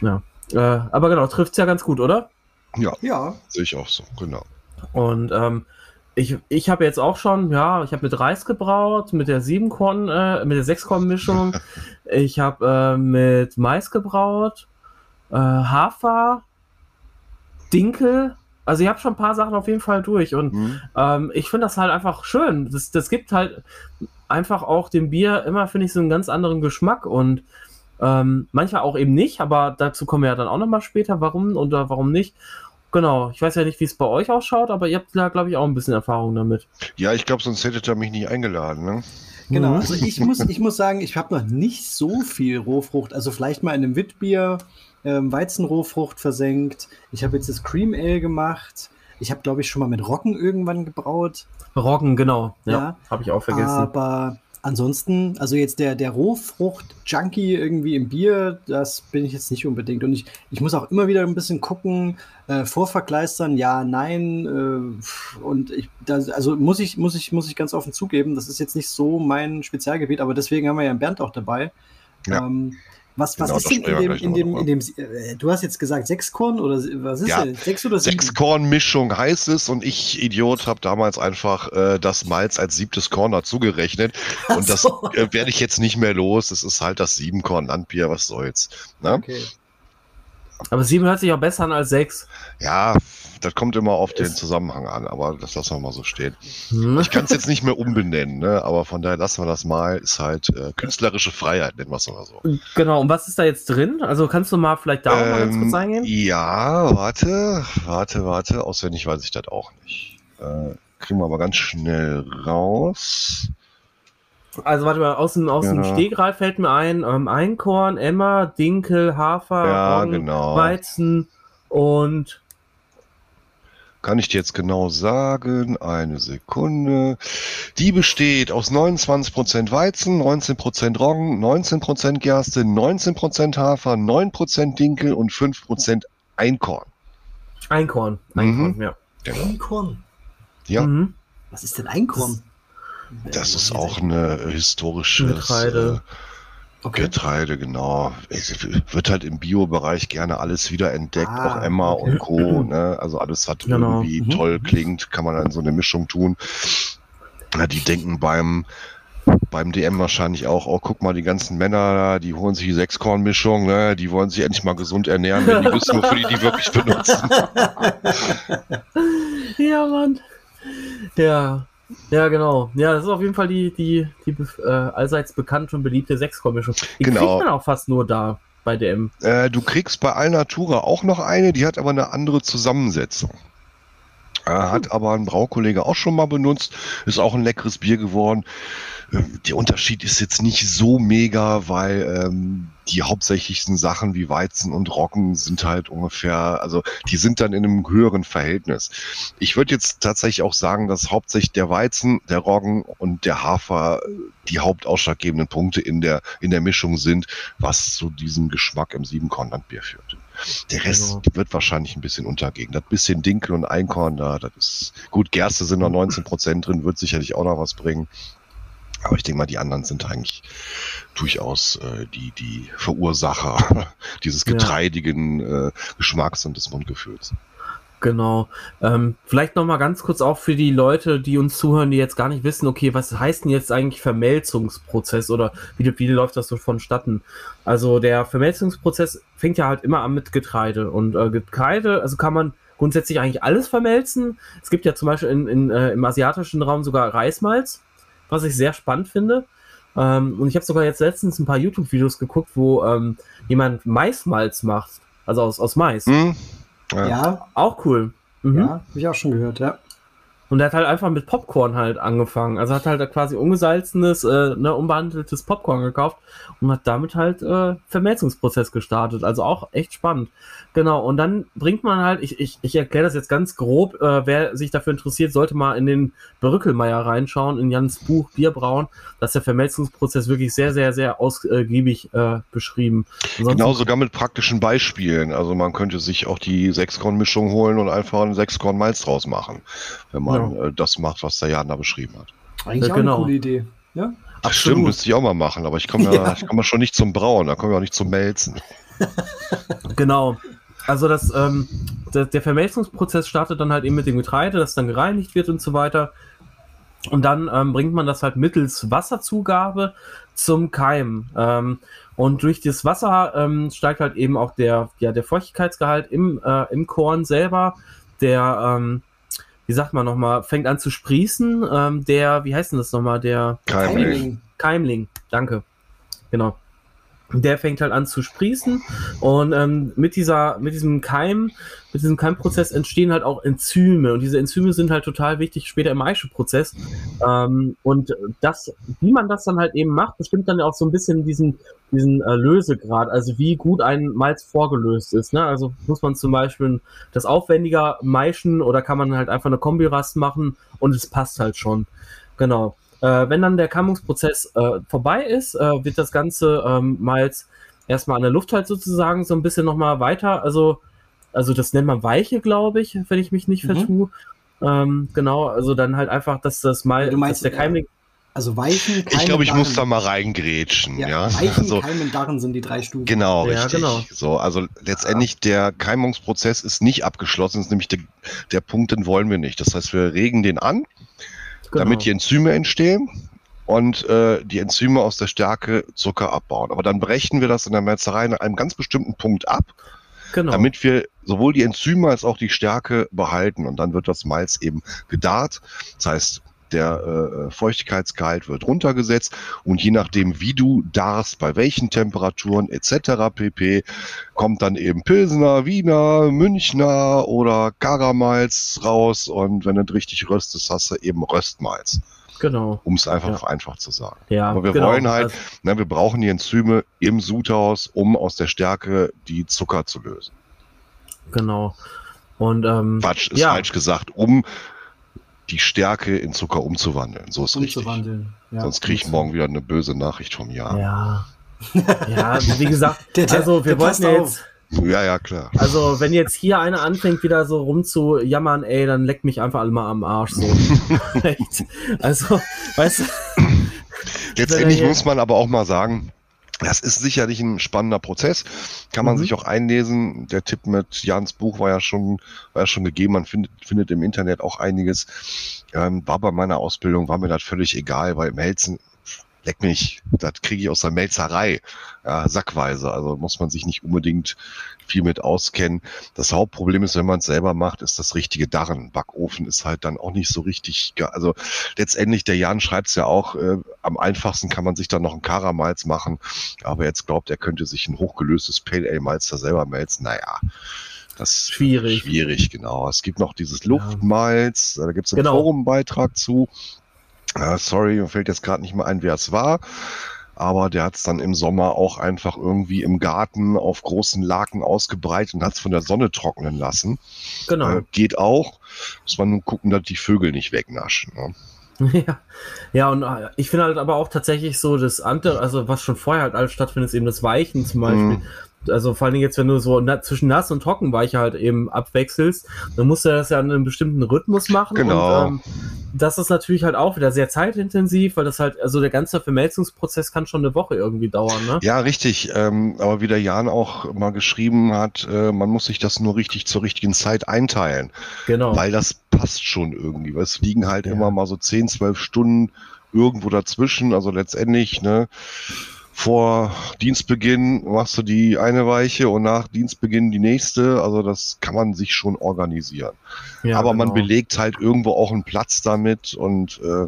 Ja. Äh, aber genau, trifft es ja ganz gut, oder? Ja. Ja. Sehe ich auch so, genau. Und ähm, ich, ich habe jetzt auch schon, ja, ich habe mit Reis gebraut, mit der 7 Korn, äh, mit der 6 Korn Mischung. ich habe äh, mit Mais gebraut, äh, Hafer, Dinkel also ich habe schon ein paar Sachen auf jeden Fall durch und mhm. ähm, ich finde das halt einfach schön. Das, das gibt halt einfach auch dem Bier immer, finde ich, so einen ganz anderen Geschmack und ähm, manchmal auch eben nicht, aber dazu kommen wir ja dann auch nochmal später, warum oder warum nicht. Genau, ich weiß ja nicht, wie es bei euch ausschaut, aber ihr habt da, glaube ich, auch ein bisschen Erfahrung damit. Ja, ich glaube, sonst hättet ihr mich nicht eingeladen, ne? Genau, mhm. also ich muss, ich muss sagen, ich habe noch nicht so viel Rohfrucht, also vielleicht mal in einem Witbier ähm, Weizenrohfrucht versenkt. Ich habe jetzt das Cream Ale gemacht. Ich habe, glaube ich, schon mal mit Roggen irgendwann gebraut. Roggen, genau. Ja, ja. habe ich auch vergessen. Aber ansonsten, also jetzt der, der Rohfrucht-Junkie irgendwie im Bier, das bin ich jetzt nicht unbedingt. Und ich, ich muss auch immer wieder ein bisschen gucken, äh, vorverkleistern, ja, nein. Äh, und ich, das, also muss ich, muss, ich, muss ich ganz offen zugeben, das ist jetzt nicht so mein Spezialgebiet, aber deswegen haben wir ja Bernd auch dabei. Ja. Ähm, Was, was genau, ist denn in dem, in dem, in dem, äh, du hast jetzt gesagt sechs Korn oder was ist ja, denn? Sechs oder sieben? Sechs Korn Mischung heißt es und ich, Idiot, habe damals einfach äh, das Malz als siebtes Korn dazugerechnet und so. das äh, werde ich jetzt nicht mehr los. Es ist halt das sieben Korn Landbier, was soll's. Ne? Okay. Aber sieben hört sich auch besser an als sechs. Ja, das kommt immer auf den Zusammenhang an, aber das lassen wir mal so stehen. Hm. Ich kann es jetzt nicht mehr umbenennen, ne? aber von daher lassen wir das mal. Ist halt äh, künstlerische Freiheit, nennen wir es mal so. Genau, und was ist da jetzt drin? Also kannst du mal vielleicht da ähm, mal ganz kurz eingehen? Ja, warte, warte, warte. Auswendig weiß ich das auch nicht. Äh, kriegen wir aber ganz schnell raus. Also warte mal, aus dem, aus ja. dem Stegreif fällt mir ein, ähm, Einkorn, Emma, Dinkel, Hafer, ja, Roggen, genau. Weizen und kann ich dir jetzt genau sagen, eine Sekunde. Die besteht aus 29% Weizen, 19% Roggen, 19% Gerste, 19% Hafer, 9% Dinkel und 5% Einkorn. Einkorn, Einkorn, mhm. ja. Genau. Einkorn? Ja. Mhm. Was ist denn Einkorn? Das ist auch eine historische Getreide. Äh, okay. Getreide, genau. Es wird halt im Bio-Bereich gerne alles wieder entdeckt, ah, auch Emma okay. und Co. Ne? Also alles, was genau. irgendwie mhm. toll klingt, kann man dann so eine Mischung tun. Na, die denken beim beim DM wahrscheinlich auch, oh, guck mal, die ganzen Männer, die holen sich die Sechskorn-Mischung, ne? die wollen sich endlich mal gesund ernähren, wenn die wissen, wofür die die wirklich benutzen. ja, Mann. Ja, ja, genau. Ja, das ist auf jeden Fall die, die, die äh, allseits bekannte und beliebte Sechskornmischung. Die genau. kriegt man auch fast nur da bei DM. Äh, du kriegst bei Alnatura auch noch eine, die hat aber eine andere Zusammensetzung. Äh, hat aber ein Braukollege auch schon mal benutzt. Ist auch ein leckeres Bier geworden. Ähm, der Unterschied ist jetzt nicht so mega, weil ähm, die hauptsächlichsten Sachen wie Weizen und Roggen sind halt ungefähr, also die sind dann in einem höheren Verhältnis. Ich würde jetzt tatsächlich auch sagen, dass hauptsächlich der Weizen, der Roggen und der Hafer die hauptausschlaggebenden Punkte in der, in der Mischung sind, was zu diesem Geschmack im Siebenkornlandbier führt. Der Rest genau. wird wahrscheinlich ein bisschen untergehen. Das bisschen Dinkel und Einkorn da, das ist gut. Gerste sind noch 19 Prozent drin, wird sicherlich auch noch was bringen. Aber ich denke mal, die anderen sind eigentlich durchaus äh, die, die Verursacher dieses getreidigen äh, Geschmacks und des Mundgefühls. Genau. Ähm, vielleicht noch mal ganz kurz auch für die Leute, die uns zuhören, die jetzt gar nicht wissen, okay, was heißt denn jetzt eigentlich Vermelzungsprozess oder wie, wie läuft das so vonstatten? Also der Vermelzungsprozess fängt ja halt immer an mit Getreide und äh, Getreide, also kann man grundsätzlich eigentlich alles vermelzen. Es gibt ja zum Beispiel in, in, äh, im asiatischen Raum sogar Reismalz was ich sehr spannend finde. Ähm, und ich habe sogar jetzt letztens ein paar YouTube-Videos geguckt, wo ähm, jemand Maismalz macht. Also aus, aus Mais. Mhm. Ja. ja. Auch cool. Mhm. Ja, habe ich auch schon gehört, ja. Und er hat halt einfach mit Popcorn halt angefangen. Also hat halt quasi ungesalzenes, äh, ne, unbehandeltes Popcorn gekauft und hat damit halt äh, Vermelzungsprozess gestartet. Also auch echt spannend. Genau, und dann bringt man halt, ich, ich, ich erkläre das jetzt ganz grob, äh, wer sich dafür interessiert, sollte mal in den Brückelmeier reinschauen, in Jans Buch Bierbrauen. Da ist der Vermelzungsprozess wirklich sehr, sehr, sehr ausgiebig äh, beschrieben. Ansonsten genau, sogar mit praktischen Beispielen. Also man könnte sich auch die Sechskorn-Mischung holen und einfach einen Sechskorn-Malz draus machen, wenn man ja. äh, das macht, was der Jan da beschrieben hat. Eigentlich ja, auch genau. eine coole Idee. Ja? Das stimmt, müsste ich auch mal machen, aber ich komme ja, ja. Ich komm ja schon nicht zum Brauen, da komme ich auch nicht zum Melzen. genau. Also das, ähm, der, der Vermelzungsprozess startet dann halt eben mit dem Getreide, das dann gereinigt wird und so weiter. Und dann ähm, bringt man das halt mittels Wasserzugabe zum Keim. Ähm, und durch das Wasser ähm, steigt halt eben auch der, ja, der Feuchtigkeitsgehalt im, äh, im Korn selber. Der, ähm, wie sagt man nochmal, fängt an zu sprießen. Ähm, der, wie heißt denn das nochmal? Der Keimling. Keimling, danke. Genau der fängt halt an zu sprießen und ähm, mit dieser, mit diesem Keim, mit diesem Keimprozess entstehen halt auch Enzyme und diese Enzyme sind halt total wichtig später im Maischeprozess ähm, und das, wie man das dann halt eben macht, bestimmt dann auch so ein bisschen diesen, diesen äh, Lösegrad, also wie gut ein Malz vorgelöst ist, ne? also muss man zum Beispiel das aufwendiger maischen oder kann man halt einfach eine Kombirast machen und es passt halt schon, genau. Äh, wenn dann der Kammungsprozess äh, vorbei ist, äh, wird das Ganze ähm, Malz erstmal an der Luft halt sozusagen so ein bisschen nochmal weiter, also, also das nennt man Weiche, glaube ich, wenn ich mich nicht mhm. vertue. Ähm, genau, also dann halt einfach, dass das Malz, du meinst, der Keimling. Also Weichen, Keime, Ich glaube, ich muss da mal reingrätschen. Ja, ja. Weichen, also, Keimen, Darren sind die drei Stufen. Genau, ja, richtig. Genau. So, also letztendlich der Keimungsprozess ist nicht abgeschlossen, ist nämlich der, der Punkt, den wollen wir nicht. Das heißt, wir regen den an, genau. damit die Enzyme entstehen und äh, die Enzyme aus der Stärke Zucker abbauen. Aber dann brechen wir das in der Metzerei an einem ganz bestimmten Punkt ab, genau. damit wir sowohl die Enzyme als auch die Stärke behalten. Und dann wird das Malz eben gedarrt. Das heißt, der äh, Feuchtigkeitsgehalt wird runtergesetzt und je nachdem, wie du darfst, bei welchen Temperaturen etc. pp, kommt dann eben Pilsner, Wiener, Münchner oder Karamalz raus und wenn du richtig röstest, hast du eben Röstmalz. Genau. Um es einfach ja. vereinfacht zu sagen. Ja, Aber wir genau. wollen halt, also, ne, wir brauchen die Enzyme im Sudhaus, um aus der Stärke die Zucker zu lösen. Genau. Und ähm, Quatsch ist ja. falsch gesagt, um die Stärke in Zucker umzuwandeln. So ist umzuwandeln. richtig. Ja, Sonst kriege ich morgen wieder eine böse Nachricht vom Jahr. Ja. Ja, wie gesagt, der, der, also wir wollten ja jetzt. Ja, ja, klar. Also, wenn jetzt hier einer anfängt, wieder so rumzujammern, ey, dann leckt mich einfach alle mal am Arsch. So. Also, weißt du. Letztendlich muss man aber auch mal sagen, das ist sicherlich ein spannender Prozess. Kann man mhm. sich auch einlesen. Der Tipp mit Jans Buch war ja schon, war ja schon gegeben. Man findet, findet im Internet auch einiges. Ähm, war bei meiner Ausbildung, war mir das völlig egal, weil Melzen, leck mich, das kriege ich aus der Melzerei, ja, sackweise. Also muss man sich nicht unbedingt viel mit auskennen. Das Hauptproblem ist, wenn man es selber macht, ist das richtige Darren. Backofen ist halt dann auch nicht so richtig, also letztendlich, der Jan schreibt es ja auch, äh, am einfachsten kann man sich dann noch ein Karamalz machen, aber jetzt glaubt, er könnte sich ein hochgelöstes Pale Ale Malz da selber melzen. Naja, das ist schwierig. Schwierig, genau. Es gibt noch dieses Luftmalz, da gibt es einen genau. Forumbeitrag zu. Uh, sorry, mir fällt jetzt gerade nicht mehr ein, wer es war aber der hat es dann im Sommer auch einfach irgendwie im Garten auf großen Laken ausgebreitet und hat es von der Sonne trocknen lassen. Genau. Äh, geht auch. Muss man nur gucken, dass die Vögel nicht wegnaschen. Ne? Ja, ja, und äh, ich finde halt aber auch tatsächlich so das andere, also was schon vorher halt alles stattfindet, ist eben das Weichen zum Beispiel. Mm. Also vor allen Dingen jetzt, wenn du so na, zwischen nass und Trockenweiche halt eben abwechselst, dann musst du das ja in einem bestimmten Rhythmus machen. Genau. Und, ähm, das ist natürlich halt auch wieder sehr zeitintensiv, weil das halt, also der ganze Vermelzungsprozess kann schon eine Woche irgendwie dauern, ne? Ja, richtig. Ähm, aber wie der Jan auch mal geschrieben hat, äh, man muss sich das nur richtig zur richtigen Zeit einteilen. Genau. Weil das passt schon irgendwie. Weil es liegen halt ja. immer mal so 10, 12 Stunden irgendwo dazwischen. Also letztendlich, ne? Vor Dienstbeginn machst du die eine Weiche und nach Dienstbeginn die nächste. Also das kann man sich schon organisieren. Ja, Aber genau. man belegt halt irgendwo auch einen Platz damit und äh,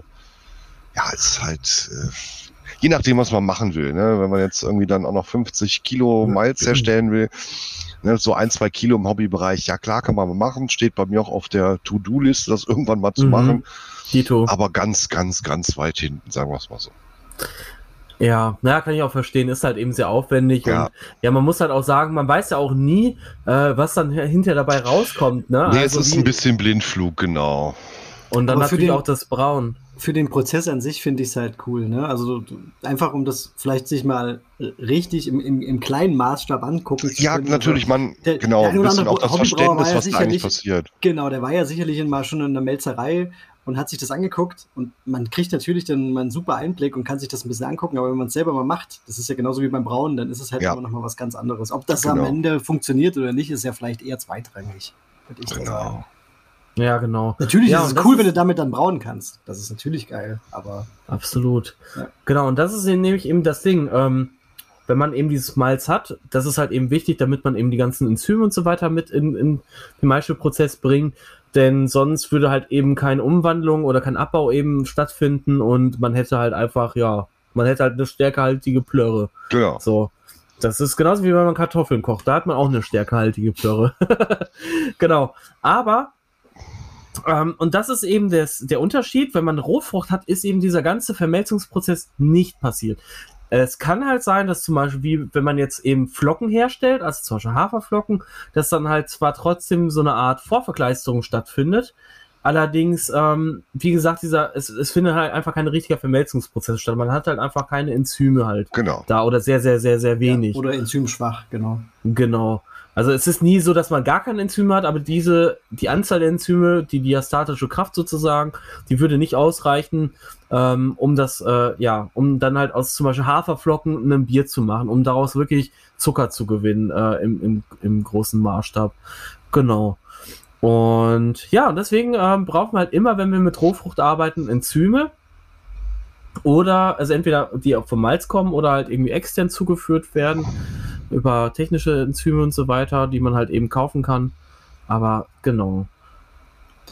ja, es ist halt äh, je nachdem, was man machen will. Ne? Wenn man jetzt irgendwie dann auch noch 50 Kilo Malz herstellen will, ne, so ein, zwei Kilo im Hobbybereich, ja klar, kann man mal machen. Steht bei mir auch auf der To-Do-Liste, das irgendwann mal zu mhm. machen. Dito. Aber ganz, ganz, ganz weit hinten, sagen wir es mal so. Ja, naja, kann ich auch verstehen, ist halt eben sehr aufwendig. Ja. Und ja, man muss halt auch sagen, man weiß ja auch nie, äh, was dann hinterher dabei rauskommt. Ne? Nee, also es ist wie, ein bisschen Blindflug, genau. Und dann Aber natürlich den, auch das Braun. Für den Prozess an sich finde ich es halt cool. Ne? Also einfach, um das vielleicht sich mal richtig im, im, im kleinen Maßstab angucken zu Ja, natürlich, man, der, genau, der ein bisschen auch das Verständnis, was da eigentlich passiert. Genau, der war ja sicherlich mal schon in der Melzerei und hat sich das angeguckt und man kriegt natürlich dann mal einen super Einblick und kann sich das ein bisschen angucken, aber wenn man es selber mal macht, das ist ja genauso wie beim Brauen, dann ist es halt ja. immer noch mal was ganz anderes. Ob das genau. am Ende funktioniert oder nicht, ist ja vielleicht eher zweitrangig, würde ich genau. sagen. Ja, genau. Natürlich ja, ist es cool, wenn du damit dann brauen kannst. Das ist natürlich geil, aber. Absolut. Ja. Genau, und das ist nämlich eben das Ding. Ähm, wenn man eben dieses Malz hat, das ist halt eben wichtig, damit man eben die ganzen Enzyme und so weiter mit in, in den Maischeprozess bringt denn sonst würde halt eben keine Umwandlung oder kein Abbau eben stattfinden und man hätte halt einfach, ja, man hätte halt eine stärkehaltige Plörre. Genau. So. Das ist genauso wie wenn man Kartoffeln kocht. Da hat man auch eine stärkehaltige Plörre. genau. Aber, ähm, und das ist eben des, der Unterschied, wenn man Rohfrucht hat, ist eben dieser ganze Vermelzungsprozess nicht passiert. Es kann halt sein, dass zum Beispiel, wie wenn man jetzt eben Flocken herstellt, also zum Beispiel Haferflocken, dass dann halt zwar trotzdem so eine Art Vorverkleisterung stattfindet, allerdings, ähm, wie gesagt, dieser, es, es findet halt einfach kein richtiger Vermelzungsprozess statt. Man hat halt einfach keine Enzyme halt genau. da oder sehr, sehr, sehr, sehr wenig. Ja, oder enzymschwach, genau. Genau. Also es ist nie so, dass man gar kein Enzym hat, aber diese, die Anzahl der Enzyme, die diastatische Kraft sozusagen, die würde nicht ausreichen, ähm, um das, äh, ja, um dann halt aus zum Beispiel Haferflocken ein Bier zu machen, um daraus wirklich Zucker zu gewinnen äh, im, im, im großen Maßstab. Genau. Und ja, deswegen ähm, brauchen wir halt immer, wenn wir mit Rohfrucht arbeiten, Enzyme. Oder, also entweder die auch vom Malz kommen oder halt irgendwie extern zugeführt werden über technische Enzyme und so weiter, die man halt eben kaufen kann. Aber genau.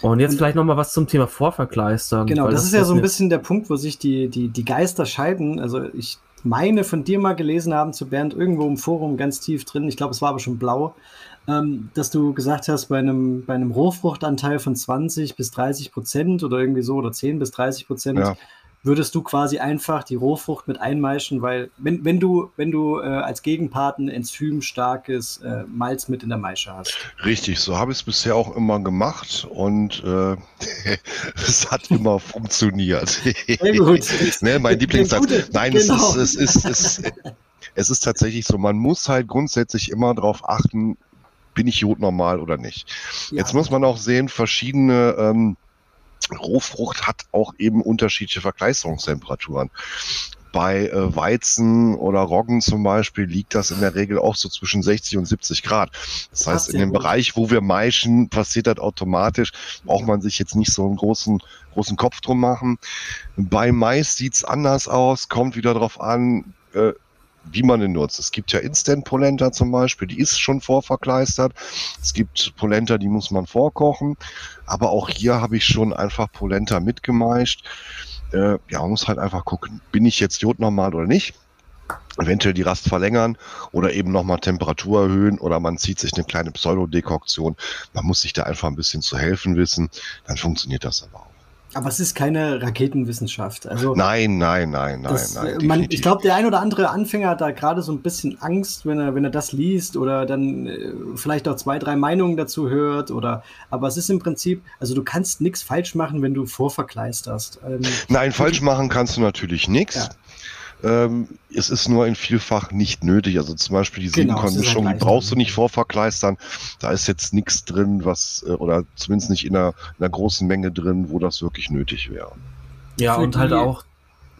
Und jetzt und, vielleicht nochmal was zum Thema Vorverkleistern. Genau, das, das, ist ja so ein bisschen der Punkt, wo sich die, die, die Geister scheiden. Also ich meine von dir mal gelesen haben zu Bernd irgendwo im Forum ganz tief drin, ich glaube, es war aber schon blau, ähm, dass du gesagt hast, bei einem, bei einem Rohfruchtanteil von 20 bis 30 Prozent oder irgendwie so oder 10 bis 30 Prozent ja würdest du quasi einfach die Rohfrucht mit einmeischen, weil wenn, wenn du, wenn du äh, als Gegenpart ein enzymstarkes äh, Malz mit in der Maische hast. Richtig, so habe ich es bisher auch immer gemacht und äh, es hat immer funktioniert. Sehr gut. ne, mein Lieblingssatz. Nein, genau. es, ist, es, ist, es, ist, es ist tatsächlich so, man muss halt grundsätzlich immer darauf achten, bin ich jodnormal oder nicht. Ja. Jetzt muss man auch sehen, verschiedene ähm, Rohfrucht hat auch eben unterschiedliche Verkleisterungstemperaturen. Bei äh, Weizen oder Roggen zum Beispiel liegt das in der Regel auch so zwischen 60 und 70 Grad. Das heißt, in dem gut. Bereich, wo wir maischen, passiert das automatisch. Braucht man sich jetzt nicht so einen großen, großen Kopf drum machen. Bei Mais sieht's anders aus, kommt wieder drauf an, äh, wie man den nutzt. Es gibt ja Instant-Polenta zum Beispiel, die ist schon vorverkleistert. Es gibt Polenta, die muss man vorkochen. Aber auch hier habe ich schon einfach Polenta mitgemeischt. Äh, ja, man muss halt einfach gucken, bin ich jetzt jodnormal oder nicht? Eventuell die Rast verlängern oder eben nochmal Temperatur erhöhen oder man zieht sich eine kleine Pseudodekoktion. Man muss sich da einfach ein bisschen zu helfen wissen, dann funktioniert das aber auch. Aber es ist keine Raketenwissenschaft. Also nein, nein, nein, nein, das, nein. Man, ich glaube, der ein oder andere Anfänger hat da gerade so ein bisschen Angst, wenn er, wenn er das liest oder dann äh, vielleicht auch zwei, drei Meinungen dazu hört. Oder, aber es ist im Prinzip, also du kannst nichts falsch machen, wenn du vorverkleisterst. Ähm, nein, falsch machen kannst du natürlich nichts. Ja. Ähm, es ist nur in vielfach nicht nötig. Also zum Beispiel die genau, Siebenkornmischung, die brauchst du nicht vorverkleistern. Da ist jetzt nichts drin, was, äh, oder zumindest nicht in einer, in einer großen Menge drin, wo das wirklich nötig wäre. Ja, für und halt auch.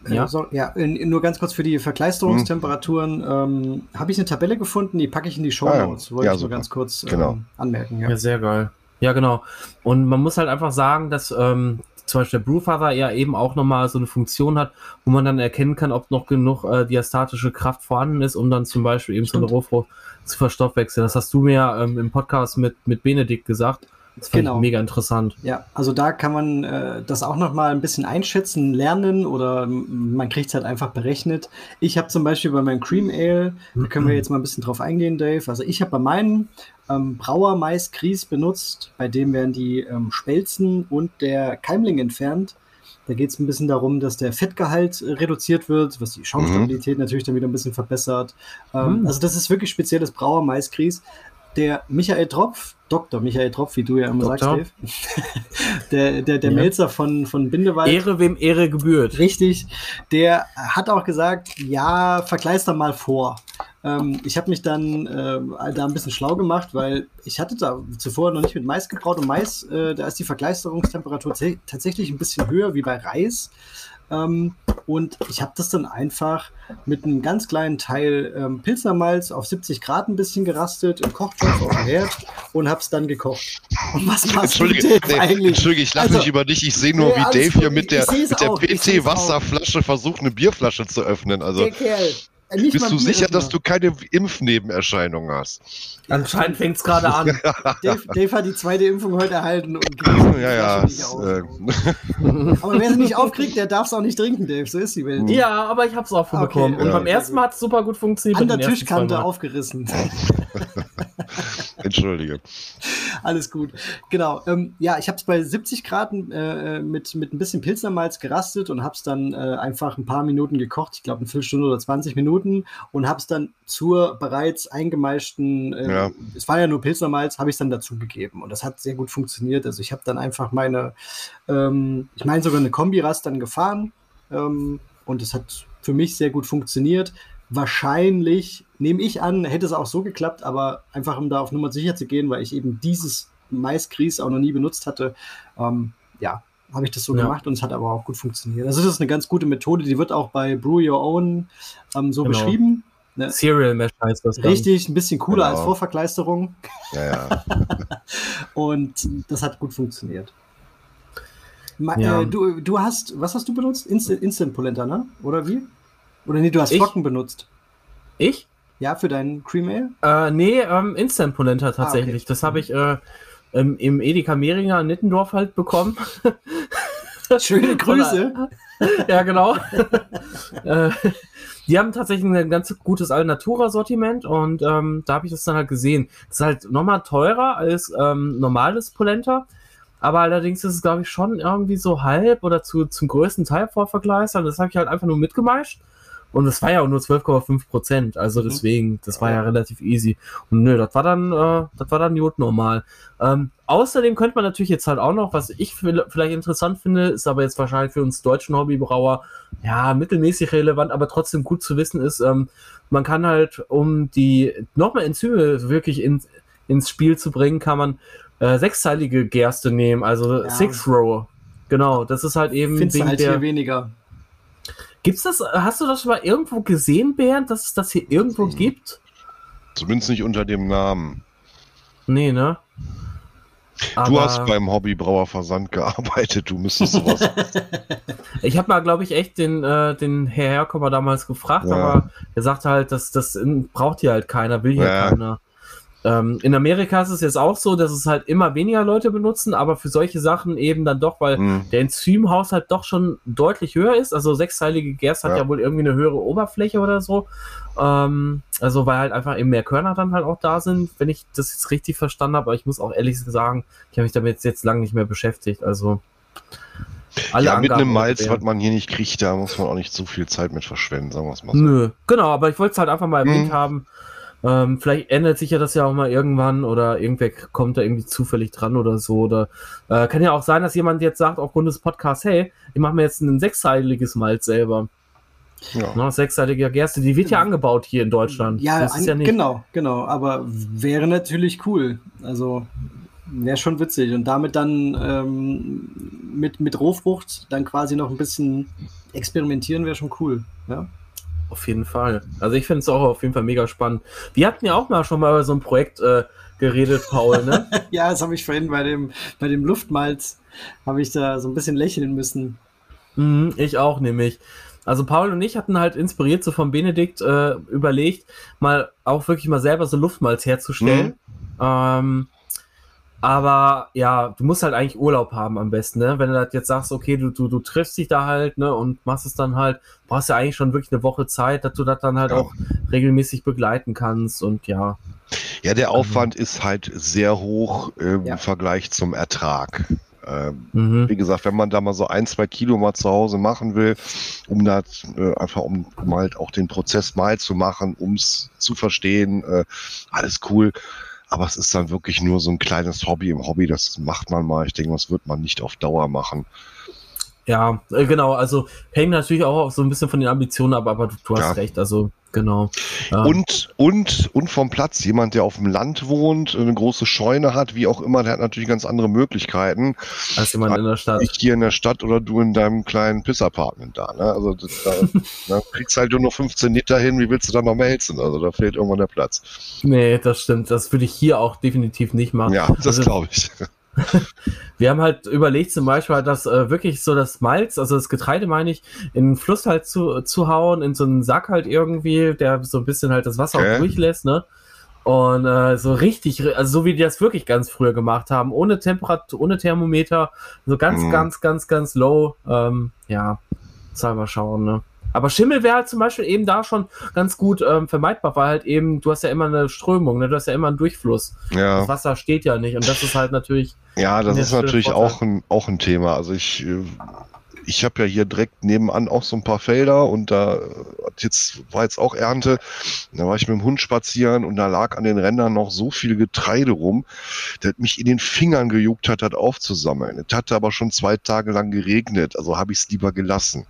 Äh, ja, so, ja in, nur ganz kurz für die Verkleisterungstemperaturen hm. ähm, habe ich eine Tabelle gefunden, die packe ich in die Show Notes. Ah, ja. Wollte ja, ich so ganz kurz genau. ähm, anmerken. Ja. ja, sehr geil. Ja, genau. Und man muss halt einfach sagen, dass ähm, zum Beispiel der Brewfather ja eben auch nochmal so eine Funktion hat, wo man dann erkennen kann, ob noch genug äh, diastatische Kraft vorhanden ist, um dann zum Beispiel eben Stimmt. so eine Rohfrucht zu verstoffwechseln. Das hast du mir ähm, im Podcast mit, mit Benedikt gesagt. Das fand genau. ich mega interessant. Ja, also da kann man äh, das auch noch mal ein bisschen einschätzen, lernen oder man kriegt es halt einfach berechnet. Ich habe zum Beispiel bei meinem Cream Ale, da können wir jetzt mal ein bisschen drauf eingehen, Dave. Also ich habe bei meinem ähm, Brauer Mais Grieß benutzt, bei dem werden die ähm, Spelzen und der Keimling entfernt. Da geht es ein bisschen darum, dass der Fettgehalt äh, reduziert wird, was die Schaumstabilität mhm. natürlich dann wieder ein bisschen verbessert. Ähm, mhm. Also das ist wirklich spezielles Brauer Mais Grieß. Der Michael Tropf, Dr. Michael Tropf, wie du ja immer Doktor. sagst, Dave. der, der, der ja. Melzer von, von Bindewald. Ehre, wem Ehre gebührt. Richtig. Der hat auch gesagt, ja, verkleister mal vor. Ähm, ich habe mich dann äh, da ein bisschen schlau gemacht, weil ich hatte da zuvor noch nicht mit Mais gebraut und Mais, äh, da ist die Verkleisterungstemperatur tatsächlich ein bisschen höher wie bei Reis. Ähm, und ich habe das dann einfach mit einem ganz kleinen Teil ähm, Pilznermalz auf 70 Grad ein bisschen gerastet, im Kochtopf auf dem Herd und habe es dann gekocht. Und was Entschuldige, du eigentlich? Entschuldige, ich lache also, nicht über dich. Ich sehe nur, nee, wie Dave hier mit der, mit der PT-Wasserflasche versucht, eine Bierflasche zu öffnen. Also, der Kerl, nicht Bist du sicher, dass du keine Impfnebenerscheinungen hast? Anscheinend fängt es gerade an. Dave, Dave, hat die zweite Impfung heute erhalten und ja, ja. Äh, aber wer sie nicht aufkriegt, der darf es auch nicht trinken, Dave. So ist die Welt. Ja, aber ich habe es auch okay, bekommen. Und ja. beim ersten Mal hat es super gut funktioniert. An der Tischkante aufgerissen. Entschuldige. Alles gut. Genau. Ähm, ja, ich habe es bei 70 Grad äh, mit, mit ein bisschen Pilznermalz gerastet und habe es dann äh, einfach ein paar Minuten gekocht. Ich glaube, eine Viertelstunde oder 20 Minuten und habe es dann zur bereits eingemeischten, äh, ja. es war ja nur Pilznermalz, habe ich es dann dazugegeben. Und das hat sehr gut funktioniert. Also ich habe dann einfach meine, ähm, ich meine sogar eine Kombirast dann gefahren ähm, und es hat für mich sehr gut funktioniert. Wahrscheinlich nehme ich an, hätte es auch so geklappt, aber einfach um da auf Nummer sicher zu gehen, weil ich eben dieses Maisgrieß auch noch nie benutzt hatte, ähm, ja, habe ich das so ja. gemacht und es hat aber auch gut funktioniert. Also das ist eine ganz gute Methode, die wird auch bei Brew Your Own ähm, so genau. beschrieben. Ne? Serial Mesh heißt das. Richtig, ein bisschen cooler genau. als Vorverkleisterung. Ja, ja. und das hat gut funktioniert. Ma ja. äh, du, du hast, was hast du benutzt? Inst Instant Polenta, ne? Oder wie? Oder nee, du hast Flocken benutzt. Ich? Ja, für deinen Cream Ale? Äh, nee, ähm, Instant Polenta tatsächlich. Ah, okay. Das habe ich äh, im, im Edeka Mehringer in Nittendorf halt bekommen. Schöne Grüße. ja, genau. Äh, die haben tatsächlich ein ganz gutes Alnatura-Sortiment und ähm, da habe ich das dann halt gesehen. Das ist halt nochmal teurer als ähm, normales Polenta. Aber allerdings ist es, glaube ich, schon irgendwie so halb oder zu, zum größten Teil vorvergleistert. Das habe ich halt einfach nur mitgemischt. Und es war ja auch nur 12,5 Prozent. Also mhm. deswegen, das war ja relativ easy. Und nö, das war dann, äh, das war dann Jod normal. Ähm, außerdem könnte man natürlich jetzt halt auch noch, was ich vielleicht interessant finde, ist aber jetzt wahrscheinlich für uns deutschen Hobbybrauer, ja, mittelmäßig relevant, aber trotzdem gut zu wissen ist, ähm, man kann halt, um die nochmal Enzyme wirklich in, ins Spiel zu bringen, kann man äh, sechsteilige Gerste nehmen, also ja. Six Row. Genau, das ist halt eben. Findest du halt der, hier weniger. Gibt's das, hast du das schon mal irgendwo gesehen, Bernd, dass es das hier irgendwo hm. gibt? Zumindest nicht unter dem Namen. Nee, ne? Aber du hast beim Hobbybrauerversand gearbeitet, du müsstest sowas. ich habe mal, glaube ich, echt den, äh, den Herr Herkommer damals gefragt, ja. aber er sagte halt, dass das braucht hier halt keiner, will hier ja. keiner. Ähm, in Amerika ist es jetzt auch so, dass es halt immer weniger Leute benutzen, aber für solche Sachen eben dann doch, weil mhm. der Enzymhaushalt doch schon deutlich höher ist. Also sechsteilige Gerst hat ja. wohl irgendwie eine höhere Oberfläche oder so. Ähm, also weil halt einfach eben mehr Körner dann halt auch da sind, wenn ich das jetzt richtig verstanden habe. Aber ich muss auch ehrlich sagen, ich habe mich damit jetzt, jetzt lange nicht mehr beschäftigt. Also alle ja, mit einem Malz, was man hier nicht kriegt, da muss man auch nicht so viel Zeit mit verschwenden, sagen wir es mal so. Nö, genau, aber ich wollte es halt einfach mal erwähnt mhm. haben. Ähm, vielleicht ändert sich ja das ja auch mal irgendwann oder irgendwer kommt da irgendwie zufällig dran oder so. Oder äh, kann ja auch sein, dass jemand jetzt sagt, aufgrund des Podcasts, hey, ich mache mir jetzt ein sechsseitiges Malz selber. Ja. Ne, sechsseitige Gerste, die wird ja angebaut hier in Deutschland. Ja, an, ja genau, genau. Aber wäre natürlich cool. Also wäre schon witzig. Und damit dann ähm, mit, mit Rohfrucht dann quasi noch ein bisschen experimentieren wäre schon cool. Ja. Auf jeden Fall. Also ich finde es auch auf jeden Fall mega spannend. Wir hatten ja auch mal schon mal über so ein Projekt äh, geredet, Paul, ne? ja, das habe ich vorhin bei dem, bei dem Luftmalz, habe ich da so ein bisschen lächeln müssen. Mhm, ich auch nämlich. Also Paul und ich hatten halt inspiriert so von Benedikt äh, überlegt, mal auch wirklich mal selber so Luftmalz herzustellen. Mhm. Ähm, aber ja, du musst halt eigentlich Urlaub haben am besten, ne? Wenn du halt jetzt sagst, okay, du, du, du triffst dich da halt, ne, und machst es dann halt, brauchst ja eigentlich schon wirklich eine Woche Zeit, dass du das dann halt ja. auch regelmäßig begleiten kannst und ja. Ja, der Aufwand mhm. ist halt sehr hoch im ja. Vergleich zum Ertrag. Ähm, mhm. Wie gesagt, wenn man da mal so ein, zwei Kilo mal zu Hause machen will, um da äh, einfach um, um, halt auch den Prozess mal zu machen, um es zu verstehen, äh, alles cool aber es ist dann wirklich nur so ein kleines Hobby im Hobby. Das macht man mal. Ich denke, das wird man nicht auf Dauer machen. Ja, äh, genau. Also hängt natürlich auch so ein bisschen von den Ambitionen ab, aber du, du hast ja. recht. Also Genau. Ähm. Und, und, und vom Platz. Jemand, der auf dem Land wohnt, eine große Scheune hat, wie auch immer, der hat natürlich ganz andere Möglichkeiten. Als jemand in der Stadt. Ich hier in der Stadt oder du in deinem kleinen Piss-Apartment da. Ne? Also da, da kriegst halt nur noch 15 Liter hin, wie willst du da noch melzen? Also da fehlt irgendwann der Platz. Nee, das stimmt. Das würde ich hier auch definitiv nicht machen. Ja, das also, glaube ich. wir haben halt überlegt, zum Beispiel halt das äh, wirklich so das Malz, also das Getreide meine ich, in den Fluss halt zu, zu hauen, in so einen Sack halt irgendwie, der so ein bisschen halt das Wasser okay. auch durchlässt, ne? Und äh, so richtig, also so wie die das wirklich ganz früher gemacht haben, ohne Temperatur, ohne Thermometer, so ganz, mhm. ganz, ganz, ganz low. Ähm, ja, soll mal schauen, ne? Aber Schimmel wäre halt zum Beispiel eben da schon ganz gut ähm, vermeidbar, weil halt eben, du hast ja immer eine Strömung, ne? du hast ja immer einen Durchfluss. Ja. Das Wasser steht ja nicht und das ist halt natürlich. Ja, das ist natürlich auch ein, auch ein Thema. Also ich äh, ich habe ja hier direkt nebenan auch so ein paar Felder und da jetzt war jetzt auch Ernte. Da war ich mit dem Hund spazieren und da lag an den Rändern noch so viel Getreide rum, dass mich in den Fingern gejuckt hat, das aufzusammeln. Es hatte aber schon zwei Tage lang geregnet, also habe ich es lieber gelassen.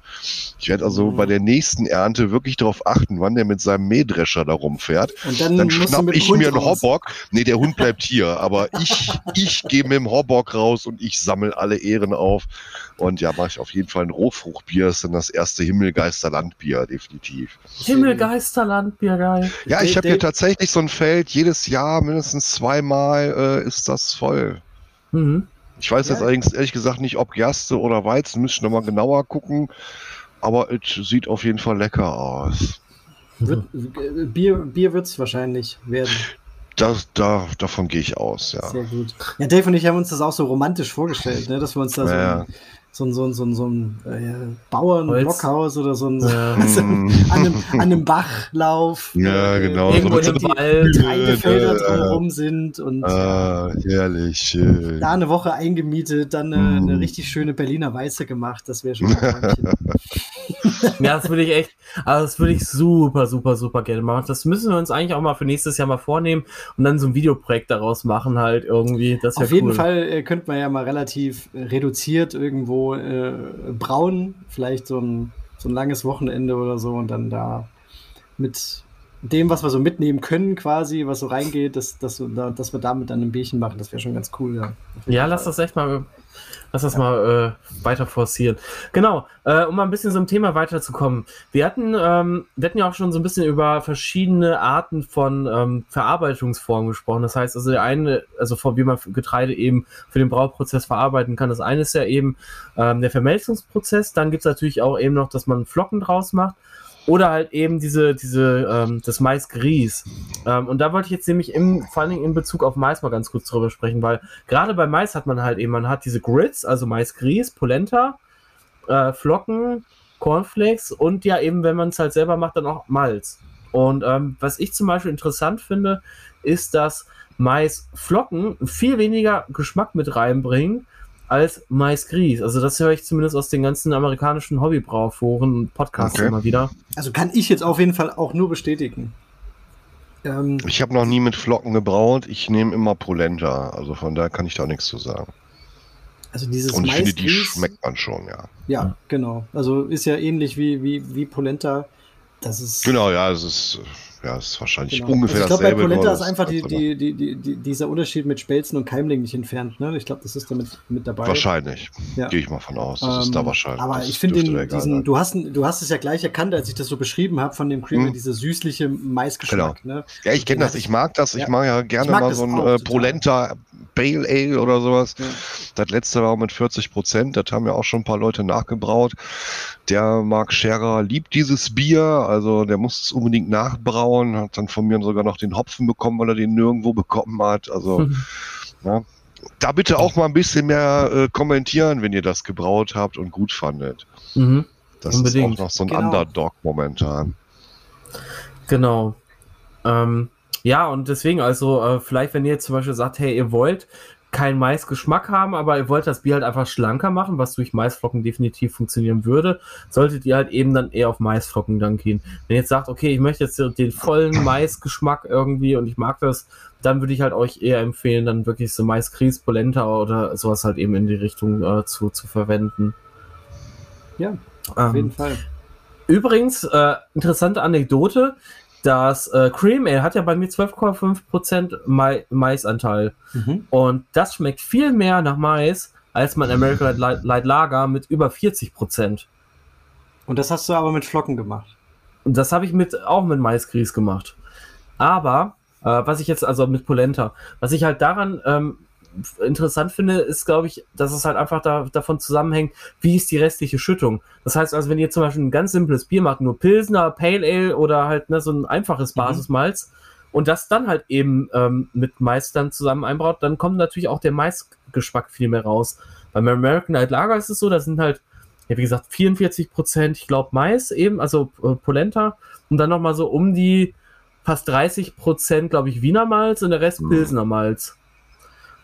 Ich werde also mhm. bei der nächsten Ernte wirklich darauf achten, wann der mit seinem Mähdrescher da rumfährt. Und dann, dann schnapp ich Hund mir einen raus. Hobbock. Nee, der Hund bleibt hier, aber ich, ich gehe mit dem Hobbock raus und ich sammle alle Ehren auf. Und ja, mache ich auf jeden Fall ein Rohfruchtbier, ist dann das erste Himmelgeisterlandbier, definitiv. Himmelgeisterlandbier, geil. Ja, ich habe hier tatsächlich so ein Feld, jedes Jahr mindestens zweimal äh, ist das voll. Mhm. Ich weiß ja. jetzt allerdings ehrlich gesagt nicht, ob Gerste oder Weizen, müsste ich nochmal genauer gucken. Aber es sieht auf jeden Fall lecker aus. Wird, äh, Bier, Bier wird es wahrscheinlich werden. Das, da, davon gehe ich aus, ja. Sehr gut. Ja, Dave und ich haben uns das auch so romantisch vorgestellt, ne? dass wir uns da so, ja so ein, so ein, so ein, so ein äh, Bauernblockhaus oder so ein, ja. so an, einem, an einem Bachlauf. Ja, äh, genau. Irgendwo so im Wald, Heidefelder drumherum sind und ah, herrlich, schön. da eine Woche eingemietet, dann eine, mm. eine richtig schöne Berliner Weiße gemacht. Das wäre schon Ja, das würde ich echt, also das würde ich super, super, super gerne machen. Das müssen wir uns eigentlich auch mal für nächstes Jahr mal vornehmen und dann so ein Videoprojekt daraus machen halt irgendwie. Das Auf jeden Fall äh, könnte man ja mal relativ reduziert irgendwo äh, braun, vielleicht so ein, so ein langes Wochenende oder so und dann da mit dem, was wir so mitnehmen können, quasi, was so reingeht, dass, dass, dass wir damit dann ein Bierchen machen, das wäre schon ganz cool, ja. Ja, lass das echt mal Lass das mal äh, weiter forcieren. Genau, äh, um mal ein bisschen so im Thema weiterzukommen. Wir hatten, ähm, wir hatten ja auch schon so ein bisschen über verschiedene Arten von ähm, Verarbeitungsformen gesprochen. Das heißt, also der eine, also von wie man Getreide eben für den Brauprozess verarbeiten kann. Das eine ist ja eben ähm, der Vermelzungsprozess. Dann gibt es natürlich auch eben noch, dass man Flocken draus macht. Oder halt eben diese, diese, ähm, das Maisgrieß. Ähm, und da wollte ich jetzt nämlich im, vor allen Dingen in Bezug auf Mais mal ganz kurz drüber sprechen, weil gerade bei Mais hat man halt eben, man hat diese Grits, also Maisgrieß, Polenta, äh, Flocken, Cornflakes und ja eben, wenn man es halt selber macht, dann auch Malz. Und ähm, was ich zum Beispiel interessant finde, ist, dass Maisflocken viel weniger Geschmack mit reinbringen als Maisgrieß. Also das höre ich zumindest aus den ganzen amerikanischen Hobbybrauforen und Podcasts okay. immer wieder. Also kann ich jetzt auf jeden Fall auch nur bestätigen. Ähm, ich habe noch nie mit Flocken gebraut. Ich nehme immer Polenta. Also von daher kann ich da nichts zu sagen. Also dieses Und ich finde, die schmeckt man schon, ja. Ja, genau. Also ist ja ähnlich wie, wie, wie Polenta. Das ist. Genau, ja, es ist ja, ist wahrscheinlich genau. ungefähr also ich dasselbe. Ich glaube, bei Polenta ist einfach die, die, die, die, dieser Unterschied mit Spelzen und Keimling nicht entfernt. Ne? Ich glaube, das ist damit mit dabei. Wahrscheinlich. Ja. Gehe ich mal von aus. Das ähm, ist da ähm, wahrscheinlich. Aber ich finde diesen, du hast, du hast es ja gleich erkannt, als ich das so beschrieben habe von dem Creamer, hm. diese süßliche Maisgeschmack. Genau. Ne? Ja, ich kenne das. Ich mag das. Ich ja. mag ja gerne mag mal so ein äh, Polenta Pale Ale oder sowas. Ja. Das letzte war mit 40 Prozent. Das haben ja auch schon ein paar Leute nachgebraut. Der Mark Scherer liebt dieses Bier. Also der muss es unbedingt nachbrauen. Hat dann von mir sogar noch den Hopfen bekommen, weil er den nirgendwo bekommen hat. Also, mhm. ja. Da bitte auch mal ein bisschen mehr äh, kommentieren, wenn ihr das gebraut habt und gut fandet. Mhm. Das Unbedingt. ist auch noch so ein genau. Underdog momentan. Genau. Ähm, ja, und deswegen, also, äh, vielleicht, wenn ihr jetzt zum Beispiel sagt, hey, ihr wollt keinen Maisgeschmack haben, aber ihr wollt das Bier halt einfach schlanker machen, was durch Maisflocken definitiv funktionieren würde, solltet ihr halt eben dann eher auf Maisflocken dann gehen. Wenn ihr jetzt sagt, okay, ich möchte jetzt den vollen Maisgeschmack irgendwie und ich mag das, dann würde ich halt euch eher empfehlen, dann wirklich so Maiskries, Polenta oder sowas halt eben in die Richtung äh, zu, zu verwenden. Ja, auf ähm, jeden Fall. Übrigens, äh, interessante Anekdote, das äh, Cream Ale hat ja bei mir 12,5% Mais Maisanteil. Mhm. Und das schmeckt viel mehr nach Mais als mein American Light, Light Lager mit über 40%. Und das hast du aber mit Flocken gemacht. Und das habe ich mit, auch mit Maisgrieß gemacht. Aber, äh, was ich jetzt, also mit Polenta, was ich halt daran ähm, interessant finde, ist, glaube ich, dass es halt einfach da, davon zusammenhängt, wie ist die restliche Schüttung. Das heißt also, wenn ihr zum Beispiel ein ganz simples Bier macht, nur Pilsner, Pale Ale oder halt ne, so ein einfaches mhm. Basismalz mhm. und das dann halt eben ähm, mit Mais dann zusammen einbraut, dann kommt natürlich auch der Maisgeschmack viel mehr raus. Beim American Night Lager ist es so, da sind halt, ja, wie gesagt, 44 Prozent, ich glaube, Mais eben, also äh, Polenta und dann nochmal so um die fast 30 Prozent, glaube ich, Wiener Malz und der Rest mhm. Pilsner Malz.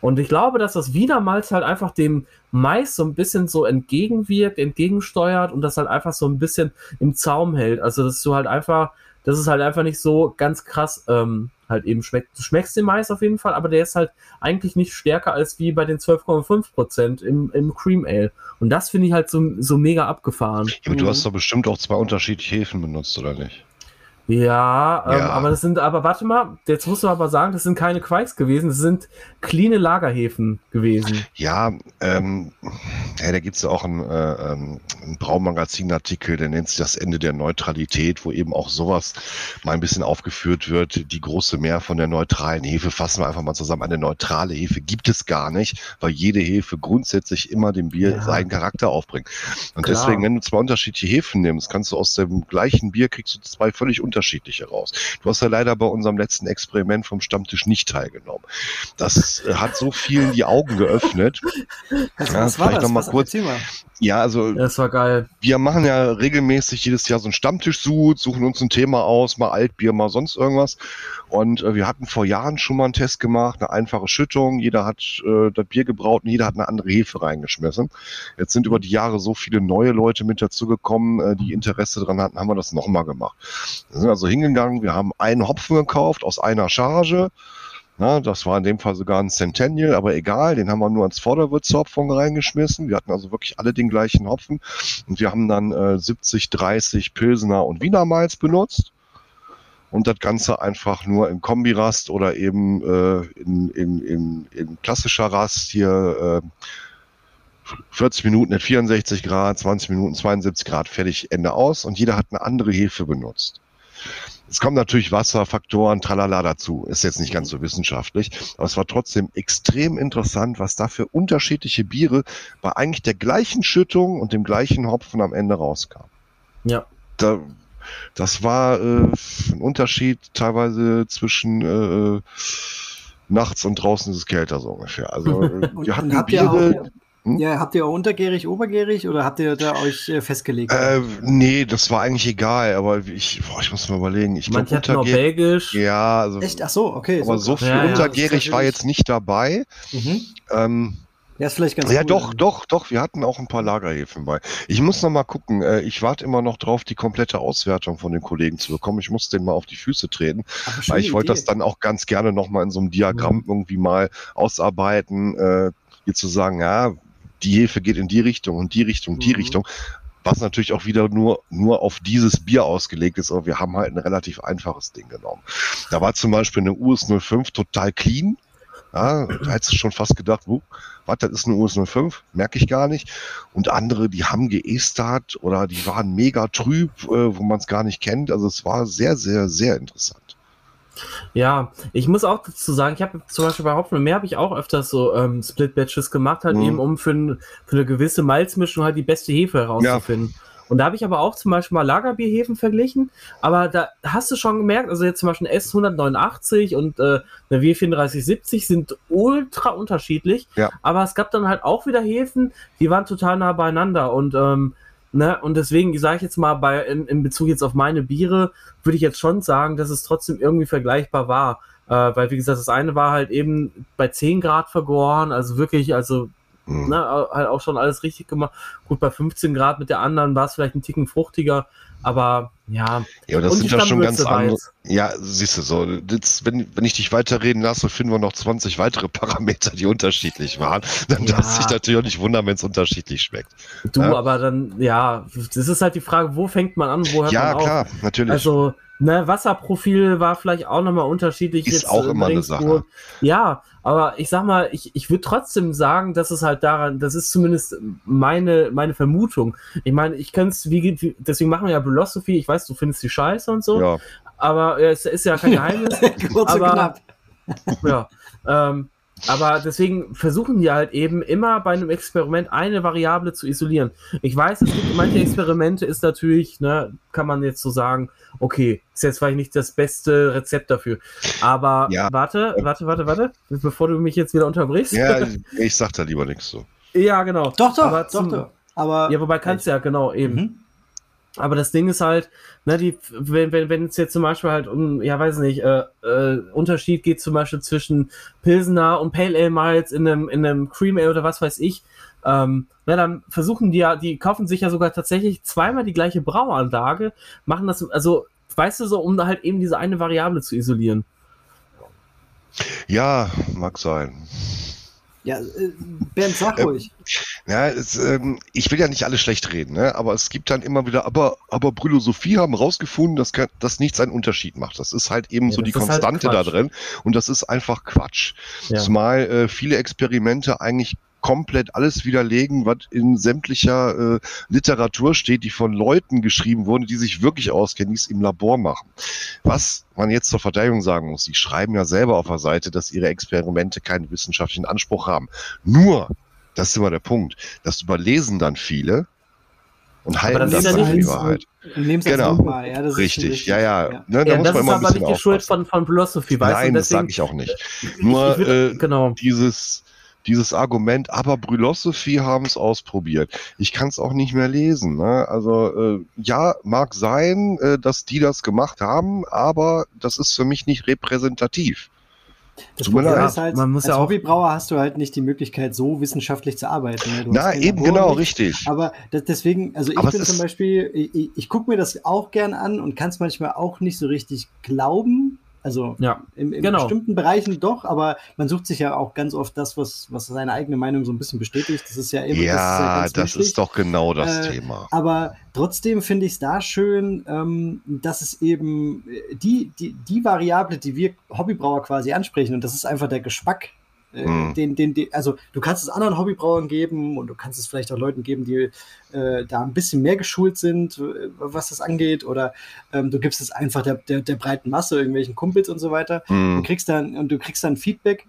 Und ich glaube, dass das Wiener Malz halt einfach dem Mais so ein bisschen so entgegenwirkt, entgegensteuert und das halt einfach so ein bisschen im Zaum hält. Also, dass du halt einfach, dass es halt einfach nicht so ganz krass ähm, halt eben schmeckt. Du schmeckst den Mais auf jeden Fall, aber der ist halt eigentlich nicht stärker als wie bei den 12,5% im, im Cream Ale. Und das finde ich halt so, so mega abgefahren. Ja, aber du hast doch bestimmt auch zwei unterschiedliche Hefen benutzt, oder nicht? Ja, ähm, ja, aber das sind, aber warte mal, jetzt musst du aber sagen, das sind keine Quikes gewesen, das sind clean Lagerhäfen gewesen. Ja, ähm, ja da gibt es ja auch einen, äh, ähm, einen Braumagazin-Artikel, der nennt sich das Ende der Neutralität, wo eben auch sowas mal ein bisschen aufgeführt wird. Die große Mehr von der neutralen Hefe, fassen wir einfach mal zusammen. Eine neutrale Hefe gibt es gar nicht, weil jede Hefe grundsätzlich immer dem Bier ja. seinen Charakter aufbringt. Und Klar. deswegen, wenn du zwei unterschiedliche Hefen nimmst, kannst du aus dem gleichen Bier kriegst du zwei völlig unterschiedliche unterschiedliche raus. Du hast ja leider bei unserem letzten Experiment vom Stammtisch nicht teilgenommen. Das äh, hat so vielen die Augen geöffnet. Was, ja, was war das? Noch mal was, kurz. Ja, also das war geil. Wir machen ja regelmäßig jedes Jahr so einen Stammtisch-Sud, suchen uns ein Thema aus, mal Altbier, mal sonst irgendwas. Und äh, wir hatten vor Jahren schon mal einen Test gemacht, eine einfache Schüttung. Jeder hat äh, das Bier gebraut und jeder hat eine andere Hefe reingeschmissen. Jetzt sind über die Jahre so viele neue Leute mit dazugekommen, äh, die Interesse daran hatten, haben wir das nochmal gemacht. Wir sind also hingegangen, wir haben einen Hopfen gekauft aus einer Charge. Na, das war in dem Fall sogar ein Centennial, aber egal, den haben wir nur ans Vorderwürzhopfen reingeschmissen. Wir hatten also wirklich alle den gleichen Hopfen und wir haben dann äh, 70, 30 Pilsener und Wiener Malz benutzt und das Ganze einfach nur im Kombirast oder eben äh, in, in, in, in klassischer Rast hier äh, 40 Minuten at 64 Grad, 20 Minuten 72 Grad, fertig, Ende aus und jeder hat eine andere Hefe benutzt. Es kommen natürlich Wasserfaktoren, tralala dazu. Ist jetzt nicht ganz so wissenschaftlich, aber es war trotzdem extrem interessant, was da für unterschiedliche Biere bei eigentlich der gleichen Schüttung und dem gleichen Hopfen am Ende rauskam. Ja. Da, das war äh, ein Unterschied teilweise zwischen äh, nachts und draußen ist es kälter so ungefähr. Also äh, wir hatten Biere? Ja, habt ihr auch untergärig, obergärig oder habt ihr da euch äh, festgelegt? Äh, nee, das war eigentlich egal, aber ich, boah, ich muss mal überlegen. Ich Manche glaub, hatten Belgisch. Ja, also. Echt? Ach so, okay. Aber so, so viel ja, untergärig ja, war jetzt nicht dabei. Mhm. Ähm, ja, ist vielleicht ganz Ja, cool, doch, dann. doch, doch. Wir hatten auch ein paar Lagerhäfen bei. Ich muss noch mal gucken. Äh, ich warte immer noch drauf, die komplette Auswertung von den Kollegen zu bekommen. Ich muss denen mal auf die Füße treten, weil ich wollte das dann auch ganz gerne noch mal in so einem Diagramm ja. irgendwie mal ausarbeiten. Äh, hier zu sagen, ja, die Hefe geht in die Richtung und die Richtung, die mhm. Richtung. Was natürlich auch wieder nur, nur auf dieses Bier ausgelegt ist, aber wir haben halt ein relativ einfaches Ding genommen. Da war zum Beispiel eine US 05 total clean. Ja, da hättest du schon fast gedacht, wo, was, das ist eine US 05, merke ich gar nicht. Und andere, die haben geestert oder die waren mega trüb, äh, wo man es gar nicht kennt. Also es war sehr, sehr, sehr interessant. Ja, ich muss auch dazu sagen, ich habe zum Beispiel bei Hopfen und Meer habe ich auch öfters so ähm, Split-Batches gemacht, halt mhm. eben um für, für, eine gewisse Malzmischung halt die beste Hefe herauszufinden. Ja. Und da habe ich aber auch zum Beispiel mal Lagerbierhefen verglichen, aber da hast du schon gemerkt, also jetzt zum Beispiel ein S189 und äh, eine W3470 sind ultra unterschiedlich, ja. aber es gab dann halt auch wieder Hefen, die waren total nah beieinander und ähm, Ne? Und deswegen sage ich jetzt mal, bei, in, in Bezug jetzt auf meine Biere, würde ich jetzt schon sagen, dass es trotzdem irgendwie vergleichbar war. Äh, weil, wie gesagt, das eine war halt eben bei 10 Grad vergoren, also wirklich, also mhm. ne, halt auch schon alles richtig gemacht. Gut, bei 15 Grad mit der anderen war es vielleicht ein Ticken fruchtiger, aber ja. Ja, das sind ja schon ganz andere. Ja, siehst du so. Das, wenn, wenn ich dich weiterreden lasse, finden wir noch 20 weitere Parameter, die unterschiedlich waren. Dann ja. darf sich natürlich auch nicht wundern, wenn es unterschiedlich schmeckt. Du, ja? aber dann, ja, das ist halt die Frage, wo fängt man an, wo hört ja, man auf? Ja, klar, natürlich. Also, Ne, Wasserprofil war vielleicht auch nochmal unterschiedlich. Ist jetzt auch immer eine Sache. Ja, aber ich sag mal, ich, ich würde trotzdem sagen, dass es halt daran, das ist zumindest meine, meine Vermutung. Ich meine, ich könnte es, wie, deswegen machen wir ja Philosophy, ich weiß, du findest die scheiße und so, ja. aber es ist ja kein Geheimnis. Kurz aber, knapp. ja, ähm, aber deswegen versuchen die halt eben immer bei einem Experiment eine Variable zu isolieren. Ich weiß, es gibt manche Experimente, ist natürlich, ne, kann man jetzt so sagen, okay, ist jetzt vielleicht nicht das beste Rezept dafür. Aber ja. warte, warte, warte, warte, bevor du mich jetzt wieder unterbrichst. Ja, ich sag da lieber nichts so. Ja, genau. Doch, doch, aber doch, doch. Aber, ja, wobei kannst du ja, genau, eben. Mhm. Aber das Ding ist halt, ne, die, wenn, wenn, wenn es jetzt zum Beispiel halt um, ja, weiß nicht, äh, äh, Unterschied geht zum Beispiel zwischen Pilsener und Pale Ale Malz in einem, in einem Cream Ale oder was weiß ich, ähm, na, dann versuchen die ja, die kaufen sich ja sogar tatsächlich zweimal die gleiche Brauanlage, machen das, also, weißt du so, um da halt eben diese eine Variable zu isolieren. Ja, mag sein. Ja, äh, Bernd, sag ähm, ruhig. Ja, es, ähm, ich will ja nicht alles schlecht reden, ne? aber es gibt dann immer wieder, aber, aber Brülosophie haben rausgefunden, dass, dass nichts einen Unterschied macht. Das ist halt eben ja, so die halt Konstante halt da drin und das ist einfach Quatsch. Ja. Zumal äh, viele Experimente eigentlich komplett alles widerlegen, was in sämtlicher äh, Literatur steht, die von Leuten geschrieben wurde, die sich wirklich auskennen, die es im Labor machen. Was man jetzt zur Verteidigung sagen muss, die schreiben ja selber auf der Seite, dass ihre Experimente keinen wissenschaftlichen Anspruch haben. Nur, das ist immer der Punkt, das überlesen dann viele und halten das, das dann für die Wahrheit. Genau, mal. Ja, richtig. Ja, ja. ja. Ne, da ja, muss das man ist aber nicht die Schuld von, von Philosophy, weißt Nein, das sage ich auch nicht. Nur ich, ich will, äh, genau. dieses dieses Argument, aber Brülosophie haben es ausprobiert. Ich kann es auch nicht mehr lesen. Ne? Also äh, ja, mag sein, äh, dass die das gemacht haben, aber das ist für mich nicht repräsentativ. Das Problem ist halt, man muss als ja auch Hobbybrauer hast du halt nicht die Möglichkeit, so wissenschaftlich zu arbeiten. Ne? Na, eben, genau, nicht. richtig. Aber das, deswegen, also ich aber bin zum Beispiel, ich, ich, ich gucke mir das auch gern an und kann es manchmal auch nicht so richtig glauben, also ja, in, in genau. bestimmten Bereichen doch, aber man sucht sich ja auch ganz oft das, was, was seine eigene Meinung so ein bisschen bestätigt. Das ist ja immer Ja, das, ist, ja das ist, doch genau das äh, Thema. Aber trotzdem finde ich es da schön, ähm, dass es eben die, die, die Variable, die wir Hobbybrauer quasi ansprechen, und das ist einfach der Geschmack hm. Den, den, den, also du kannst es anderen Hobbybrauern geben und du kannst es vielleicht auch Leuten geben, die äh, da ein bisschen mehr geschult sind, äh, was das angeht, oder ähm, du gibst es einfach der, der, der, breiten Masse, irgendwelchen Kumpels und so weiter. Hm. Und kriegst dann, und du kriegst dann Feedback.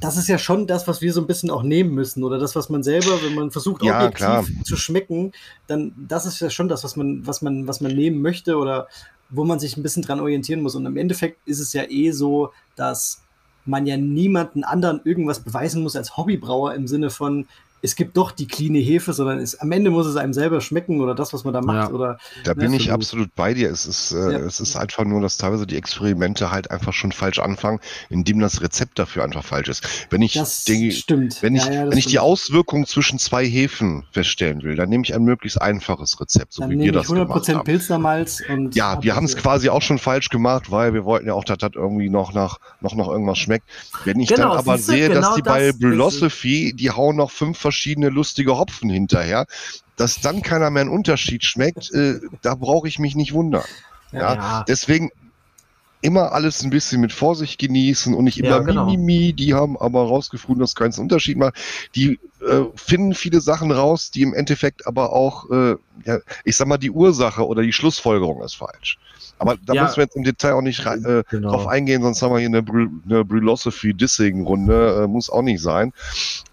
Das ist ja schon das, was wir so ein bisschen auch nehmen müssen, oder das, was man selber, wenn man versucht, ja, objektiv klar. zu schmecken, dann das ist ja schon das, was man, was man, was man nehmen möchte oder wo man sich ein bisschen dran orientieren muss. Und im Endeffekt ist es ja eh so, dass man ja niemanden anderen irgendwas beweisen muss als Hobbybrauer im Sinne von, es gibt doch die clean Hefe, sondern es, am Ende muss es einem selber schmecken oder das, was man da macht. Ja. Oder, da ne, bin ich absolut bei dir. Es ist, äh, ja. es ist einfach nur, dass teilweise die Experimente halt einfach schon falsch anfangen, indem das Rezept dafür einfach falsch ist. Wenn ich, das die, stimmt. Wenn ich, ja, wenn ich die Auswirkungen zwischen zwei Hefen feststellen will, dann nehme ich ein möglichst einfaches Rezept, so dann wie wir das 100% gemacht haben. Pilsnermalz und ja, wir haben es quasi auch schon falsch gemacht, weil wir wollten ja auch, dass das irgendwie noch nach noch nach irgendwas schmeckt. Wenn ich genau, dann aber sehe, genau dass die bei Philosophy, die hauen noch fünf verschiedene lustige Hopfen hinterher, dass dann keiner mehr einen Unterschied schmeckt, äh, da brauche ich mich nicht wundern. Ja, ja. Deswegen immer alles ein bisschen mit Vorsicht genießen und nicht immer ja, genau. Mimimi, die haben aber rausgefunden, dass keinen Unterschied macht. Die äh, finden viele Sachen raus, die im Endeffekt aber auch, äh, ja, ich sag mal, die Ursache oder die Schlussfolgerung ist falsch. Aber da ja, müssen wir jetzt im Detail auch nicht äh, genau. drauf eingehen, sonst haben wir hier eine, Bry eine Brülosophy-Dissing-Runde, äh, muss auch nicht sein.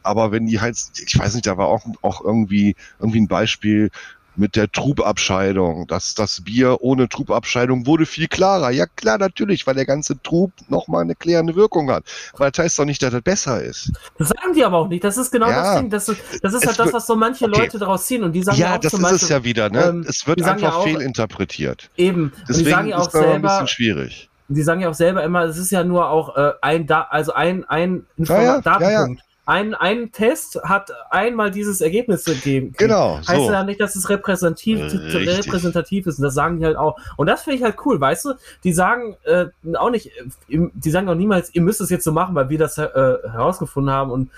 Aber wenn die halt, ich weiß nicht, da war auch, auch irgendwie, irgendwie ein Beispiel, mit der Trubabscheidung. dass das Bier ohne Trubabscheidung wurde viel klarer. Ja klar, natürlich, weil der ganze Trub nochmal eine klärende Wirkung hat. Aber das heißt doch nicht, dass das besser ist. Das sagen die aber auch nicht. Das ist genau ja, das Ding. Das ist, das ist halt das, was so manche okay. Leute daraus ziehen. Und die sagen ja, ja auch das ist Beispiel, es ja wieder. Ne? Ähm, es wird einfach ja auch, fehlinterpretiert. Eben. Deswegen die sagen ja auch ist selber, ein bisschen schwierig. Die sagen ja auch selber immer, es ist ja nur auch äh, ein, da also ein, ein Inform ja, ja, Datenpunkt ein, ein Test hat einmal dieses Ergebnis gegeben. Genau. Heißt so. ja nicht, dass es repräsentativ, repräsentativ ist. Und das sagen die halt auch. Und das finde ich halt cool, weißt du? Die sagen äh, auch nicht, die sagen auch niemals, ihr müsst es jetzt so machen, weil wir das äh, herausgefunden haben und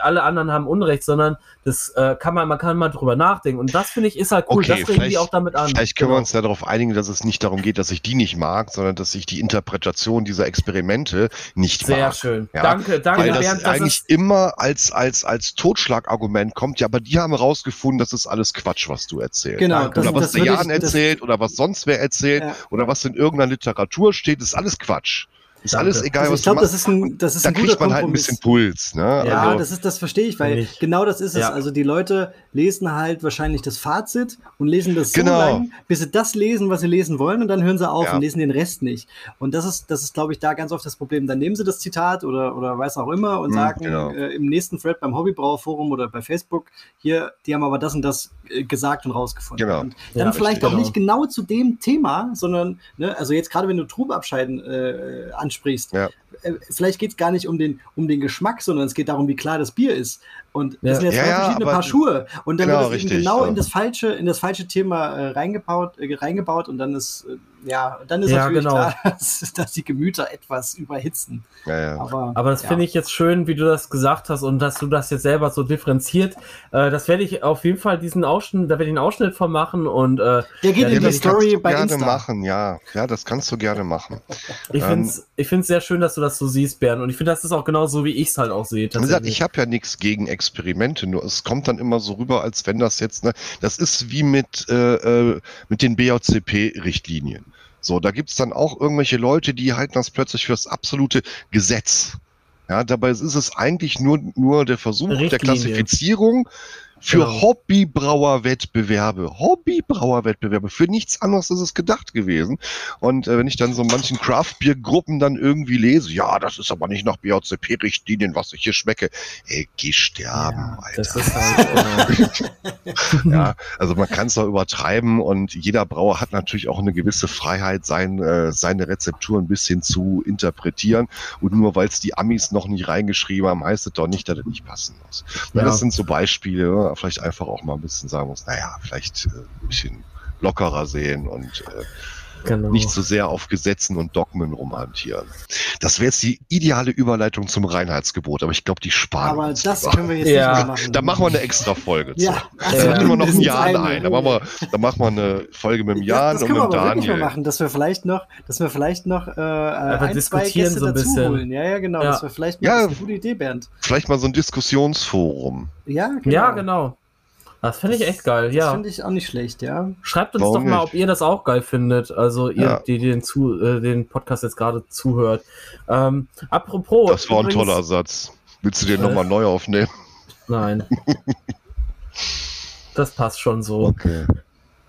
alle anderen haben Unrecht, sondern das äh, kann man, man kann mal drüber nachdenken. Und das finde ich ist halt cool. Okay, das regen die auch damit an. Vielleicht können genau. wir uns ja darauf einigen, dass es nicht darum geht, dass ich die nicht mag, sondern dass ich die Interpretation dieser Experimente nicht Sehr mag. Sehr schön. Ja? Danke, danke. Weil das Bernd, eigentlich immer als, als, als Totschlagargument kommt, ja, aber die haben herausgefunden, das ist alles Quatsch, was du erzählst. Genau. Das, oder was der Jan erzählt oder was sonst wer erzählt ja. oder was in irgendeiner Literatur steht, ist alles Quatsch. Ist Danke. alles egal, also was ich glaube, das ist ein, das ist da ein kriegt man halt ein bisschen Puls. Ne? Ja, also, das ist, das verstehe ich, weil ich. genau das ist es. Ja. Also die Leute lesen halt wahrscheinlich das Fazit und lesen das so genau. lang, bis sie das lesen, was sie lesen wollen, und dann hören sie auf ja. und lesen den Rest nicht. Und das ist, das ist, glaube ich, da ganz oft das Problem. Dann nehmen sie das Zitat oder oder weiß auch immer und mhm, sagen genau. äh, im nächsten Thread beim Hobbybrauerforum oder bei Facebook hier, die haben aber das und das äh, gesagt und rausgefunden. Genau. Und dann ja, vielleicht auch genau. nicht genau zu dem Thema, sondern ne, also jetzt gerade wenn du Trubabscheiden äh, ansprichst, ja. Äh, vielleicht geht es gar nicht um den, um den Geschmack, sondern es geht darum, wie klar das Bier ist. Und das sind ja zwei ja, verschiedene Paar Schuhe. Und dann genau, wird es richtig, genau in das falsche, in das falsche Thema äh, reingebaut, äh, reingebaut und dann ist äh, ja, dann ist natürlich genau. klar, dass, dass, die Gemüter etwas überhitzen. Aber, Aber, das finde ich jetzt schön, wie du das gesagt hast und dass du das jetzt selber so differenziert. Äh, das werde ich auf jeden Fall diesen Ausschnitt, da werde ich einen Ausschnitt von machen und äh, der geht in die Story bei gerne Insta. machen, ja, ja, das kannst du gerne machen. Ich ähm, finde es sehr schön, dass du das so siehst, Bernd. Und ich finde, das ist auch genau so, wie ich es halt auch sehe. Wie gesagt, ich habe ja nichts gegen Experimente, nur es kommt dann immer so rüber, als wenn das jetzt, ne, das ist wie mit, äh, äh mit den BJCP-Richtlinien. So, da gibt's dann auch irgendwelche Leute, die halten das plötzlich für das absolute Gesetz. Ja, dabei ist es eigentlich nur, nur der Versuch Richtlinie. der Klassifizierung für genau. Hobbybrauerwettbewerbe. Hobbybrauerwettbewerbe. Für nichts anderes ist es gedacht gewesen. Und äh, wenn ich dann so manchen Craft-Bier-Gruppen dann irgendwie lese, ja, das ist aber nicht nach BOCP-Richtlinien, was ich hier schmecke. Ey, geh sterben, ja, Alter. Das ist halt, ja, also man kann es doch übertreiben und jeder Brauer hat natürlich auch eine gewisse Freiheit, sein, äh, seine Rezeptur ein bisschen zu interpretieren. Und nur weil es die Amis noch nicht reingeschrieben haben, heißt es doch nicht, dass es nicht passen muss. Ja. Das sind so Beispiele, vielleicht einfach auch mal ein bisschen sagen muss, naja, vielleicht äh, ein bisschen lockerer sehen und äh, Genau. Nicht so sehr auf Gesetzen und Dogmen rumhantieren. Das wäre jetzt die ideale Überleitung zum Reinheitsgebot, aber ich glaube, die sparen. Aber das lieber. können wir jetzt ja. nicht mehr machen. Da machen wir eine extra Folge zu. Ja, also da nehmen wir noch einen Jan ein. Da machen, wir, da machen wir eine Folge mit dem Jan ja, und mit dem Daniel. Mal machen, dass wir vielleicht noch, dass wir vielleicht noch äh, ein, diskutieren zwei Gäste so ein bisschen. Holen. Ja, ja, genau. Ja. Das wäre vielleicht mal ja, eine gute Idee, Bernd. Vielleicht mal so ein Diskussionsforum. Ja, genau. Ja, genau. Das finde ich echt geil, ja. Das finde ich auch nicht schlecht, ja. Schreibt uns Warum doch mal, nicht? ob ihr das auch geil findet. Also ihr, ja. die den, zu, äh, den Podcast jetzt gerade zuhört. Ähm, apropos. Das war übrigens, ein toller Satz. Willst du den äh, nochmal neu aufnehmen? Nein. das passt schon so. Okay.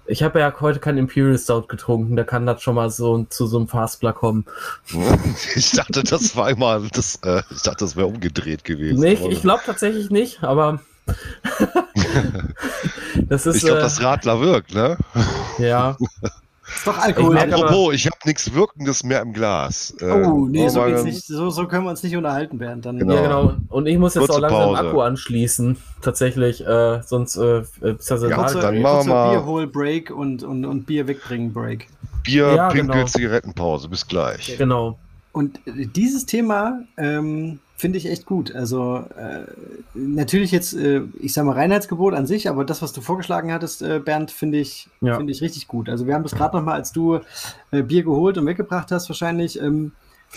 Ich habe ja heute kein Imperial Stout getrunken, da kann das schon mal so zu so einem Fastbler kommen. Ich dachte, das war einmal, das, äh, ich dachte, das wäre umgedreht gewesen. Nee, ich glaube tatsächlich nicht, aber das ist, ich glaube, äh, das Radler wirkt, ne? Ja. Ist doch Alkohol. Ich Apropos, ich habe nichts Wirkendes mehr im Glas. Äh, oh, nee, so, nicht, so, so, können wir uns nicht unterhalten, Bernd. Dann, genau. Ja, genau. Und ich muss jetzt Kurze auch langsam Pause. Akku anschließen. Tatsächlich. Äh, sonst äh, ist das ja, kurze, dann machen wir Bierhol-Break und, und, und Bier wegbringen-Break. Bier, ja, Pinkel, genau. Zigarettenpause. Bis gleich. Genau. Und dieses Thema ähm, finde ich echt gut. Also äh, natürlich jetzt, äh, ich sage mal Reinheitsgebot an sich, aber das, was du vorgeschlagen hattest, äh, Bernd, finde ich, ja. finde ich richtig gut. Also wir haben das gerade noch mal, als du äh, Bier geholt und weggebracht hast, wahrscheinlich, ähm,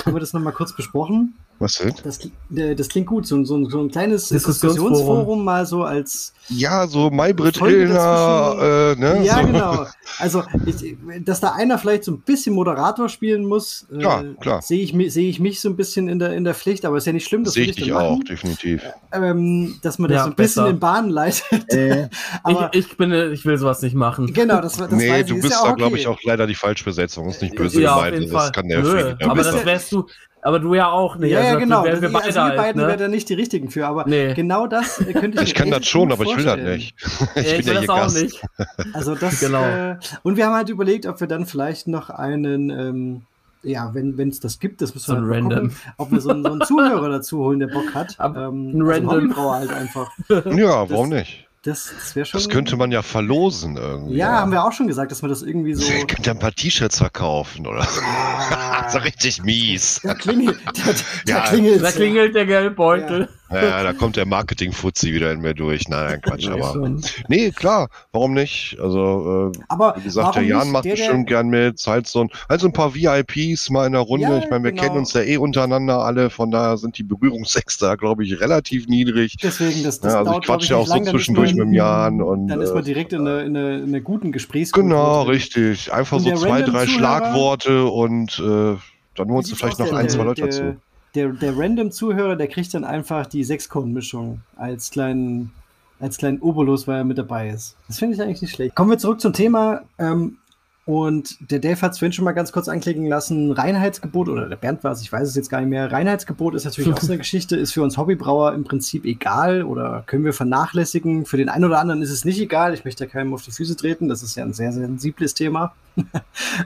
haben wir das noch mal kurz besprochen. Was denn? Das, äh, das klingt gut, so, so, so ein kleines Diskussionsforum. Diskussionsforum mal so als. Ja, so Maybrit Illner, äh, ne? Ja, so. genau. Also, ich, dass da einer vielleicht so ein bisschen Moderator spielen muss, äh, ja, klar. sehe ich, seh ich mich so ein bisschen in der, in der Pflicht, aber ist ja nicht schlimm, das sehe ich dich auch, definitiv. Ähm, dass man das ja, so ein bisschen in Bahnen leitet. Äh, aber ich, ich, bin, ich will sowas nicht machen. Genau, das, das Nee, du bist ja da, okay. glaube ich, auch leider die Falschbesetzung. Ist nicht böse ja, gemeint. Das kann der Nö, Aber das wärst du, aber du ja auch nicht. Ja, also, ja genau. Wir, wir, beide also wir halt, beiden ne? wären da nicht die richtigen für, aber nee. genau das könnte ich Ich kann das schon, aber ich will das nicht. ich, ja, ich will das auch Gast. nicht. Also das, genau. Äh, und wir haben halt überlegt, ob wir dann vielleicht noch einen, ähm, ja, wenn es das gibt, das müssen wir so halt random. gucken, ob wir so, einen, so einen Zuhörer dazu holen, der Bock hat. ähm, ein also random. halt einfach. Ja, warum das, nicht? Das, das wäre schon. Das könnte man ja verlosen irgendwie. Ja, haben wir auch schon gesagt, dass wir das irgendwie so. Ihr könnt ja ein paar T-Shirts verkaufen, oder? Ah, so richtig mies. Da klingelt, da, da, ja, klingelt, da klingelt der Geldbeutel. Ja. Ja, da kommt der Marketing-Fuzzi wieder in mir durch. Nein, Quatsch, aber. Nee, klar, warum nicht? Also, äh, aber wie gesagt, der Jan macht der, bestimmt gern mit. Halt so, ein, halt so ein paar VIPs mal in der Runde. Ja, ich meine, wir genau. kennen uns ja eh untereinander alle, von daher sind die Berührungsex da, glaube ich, relativ niedrig. Deswegen, das, das ja, also ich quatsche ja auch so zwischendurch man, mit dem Jan. Und, dann ist man äh, direkt in einer eine, eine guten Gesprächsgruppe. Genau, richtig. Einfach so zwei, drei Schlagworte und äh, dann holst du vielleicht noch ein, zwei Leute der, dazu. Der, der Random-Zuhörer, der kriegt dann einfach die Sechskorn-Mischung als kleinen, als kleinen Obolus, weil er mit dabei ist. Das finde ich eigentlich nicht schlecht. Kommen wir zurück zum Thema. Ähm, und der Dave hat es vorhin schon mal ganz kurz anklicken lassen. Reinheitsgebot, oder der Bernd war es, ich weiß es jetzt gar nicht mehr. Reinheitsgebot ist natürlich auch so eine Geschichte, ist für uns Hobbybrauer im Prinzip egal oder können wir vernachlässigen. Für den einen oder anderen ist es nicht egal. Ich möchte keinem auf die Füße treten. Das ist ja ein sehr, sehr sensibles Thema.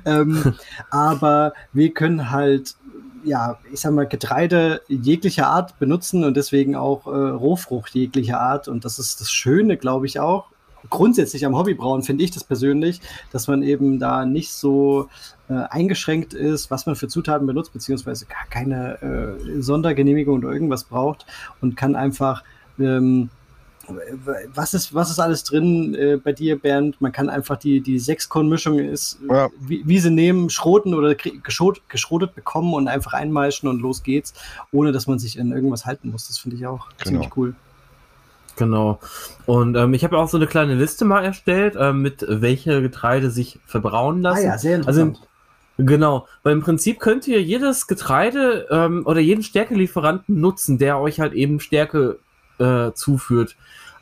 ähm, aber wir können halt ja, ich sag mal, Getreide jeglicher Art benutzen und deswegen auch äh, Rohfrucht jeglicher Art. Und das ist das Schöne, glaube ich, auch grundsätzlich am Hobbybrauen finde ich das persönlich, dass man eben da nicht so äh, eingeschränkt ist, was man für Zutaten benutzt, beziehungsweise gar keine äh, Sondergenehmigung oder irgendwas braucht und kann einfach ähm, was ist, was ist alles drin äh, bei dir, Bernd? Man kann einfach die, die Sechskorn-Mischung ist, ja. wie, wie, sie nehmen, schroten oder geschrot, geschrotet bekommen und einfach einmeischen und los geht's, ohne dass man sich in irgendwas halten muss. Das finde ich auch genau. ziemlich cool. Genau. Und ähm, ich habe auch so eine kleine Liste mal erstellt, ähm, mit welche Getreide sich verbrauen lassen. Ah ja, sehr also interessant. Also, genau, weil im Prinzip könnt ihr jedes Getreide ähm, oder jeden Stärkelieferanten nutzen, der euch halt eben Stärke äh, zuführt.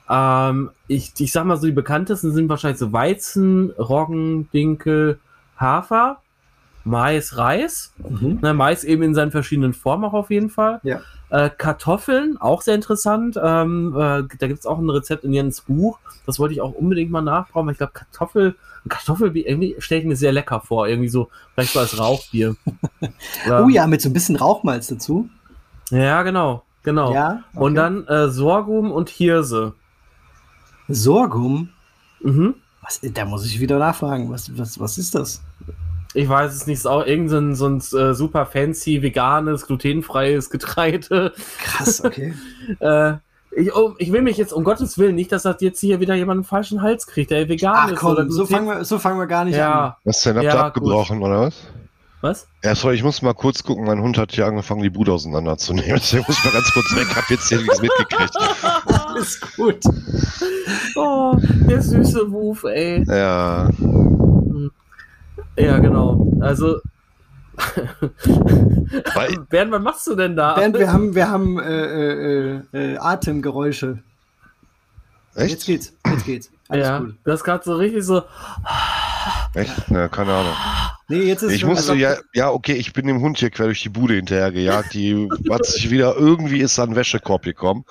Ähm, ich, ich sag mal so, die bekanntesten sind wahrscheinlich so Weizen, Roggen, Dinkel, Hafer, Mais, Reis. Mhm. Na, Mais eben in seinen verschiedenen Formen auch auf jeden Fall. Ja. Äh, Kartoffeln, auch sehr interessant. Ähm, äh, da gibt es auch ein Rezept in Jens Buch. Das wollte ich auch unbedingt mal nachbauen. Ich glaube, Kartoffel, Kartoffel irgendwie stelle ich mir sehr lecker vor. Irgendwie so, vielleicht so als Rauchbier. ähm, oh ja, mit so ein bisschen Rauchmalz dazu. Ja, genau, genau. Ja, okay. Und dann äh, Sorghum und Hirse. Sorghum? Mhm. Was, da muss ich wieder nachfragen. Was, was, was ist das? Ich weiß es nicht, ist auch irgendein so ein äh, super fancy, veganes, glutenfreies Getreide. Krass, okay. äh, ich, oh, ich, will mich jetzt um Gottes Willen nicht, dass das jetzt hier wieder jemand einen falschen Hals kriegt, der vegan Ach, ist. Komm, oder so fangen, wir, so fangen wir gar nicht ja. an. Was denn? Habt ihr ja, abgebrochen gut. oder was? Was? Ja, sorry, ich muss mal kurz gucken. Mein Hund hat hier angefangen, die Bude auseinanderzunehmen. Deswegen muss ich mal ganz kurz weg. Hab jetzt hier nichts mitgekriegt. Alles gut. Oh, der süße Wuf, ey. Ja. Ja, genau. Also. Bernd, was machst du denn da? Bernd, wir haben, wir haben äh, äh, äh, Atemgeräusche. Echt? Jetzt geht's, jetzt geht's. Alles ja, gut. Das ist gerade so richtig so. Echt? Ne, keine Ahnung. Nee, jetzt ist ich musste, ja, ja, okay, ich bin dem Hund hier quer durch die Bude hinterher gejagt. Die hat sich wieder, irgendwie ist an Wäschekorb gekommen.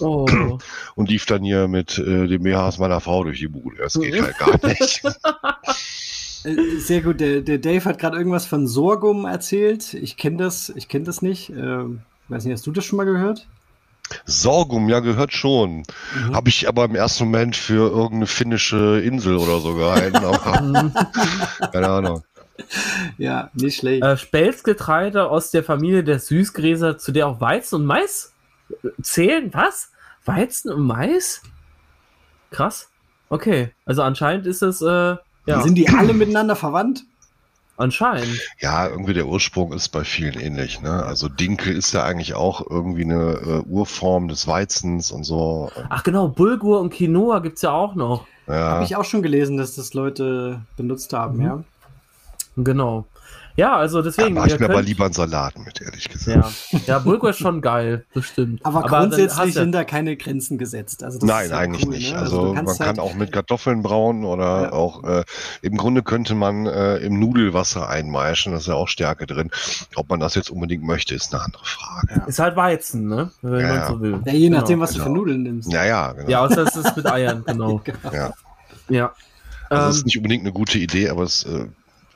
Oh. Und lief dann hier mit äh, dem BHs meiner Frau durch die Bude. Das geht halt gar nicht. Äh, sehr gut, der, der Dave hat gerade irgendwas von Sorghum erzählt. Ich kenne das, ich kenne das nicht. Ähm, weiß nicht, hast du das schon mal gehört? Sorghum, ja, gehört schon. Mhm. Habe ich aber im ersten Moment für irgendeine finnische Insel oder so gehalten. keine Ahnung. Ja, nicht schlecht. Äh, Spelzgetreide aus der Familie der Süßgräser, zu der auch Weizen und Mais zählen. Was? Weizen und Mais? Krass. Okay, also anscheinend ist es äh, ja. Sind die alle miteinander verwandt? Anscheinend. Ja, irgendwie der Ursprung ist bei vielen ähnlich. Ne? Also Dinkel ist ja eigentlich auch irgendwie eine äh, Urform des Weizens und so. Ach genau, Bulgur und Quinoa gibt es ja auch noch. Ja. Habe ich auch schon gelesen, dass das Leute benutzt haben, mhm. ja. Genau. Ja, also deswegen. Da mache ich mir aber lieber einen Salat mit, ehrlich gesagt. Ja, ja Bulgur ist schon geil, bestimmt. Aber, aber grundsätzlich sind da keine Grenzen gesetzt. Also Nein, eigentlich cool, nicht. Ne? Also, also man halt kann auch mit Kartoffeln brauen oder ja. auch, äh, im Grunde könnte man äh, im Nudelwasser einmeischen, da ist ja auch Stärke drin. Ob man das jetzt unbedingt möchte, ist eine andere Frage. Ja. Ist halt Weizen, ne? Wenn man so will. Ja, je genau. nachdem, was genau. du für genau. Nudeln nimmst. Ja, ja, genau. Ja, außer es ist mit Eiern, genau. genau. Ja. Ja. Also das ist ähm, nicht unbedingt eine gute Idee, aber es äh,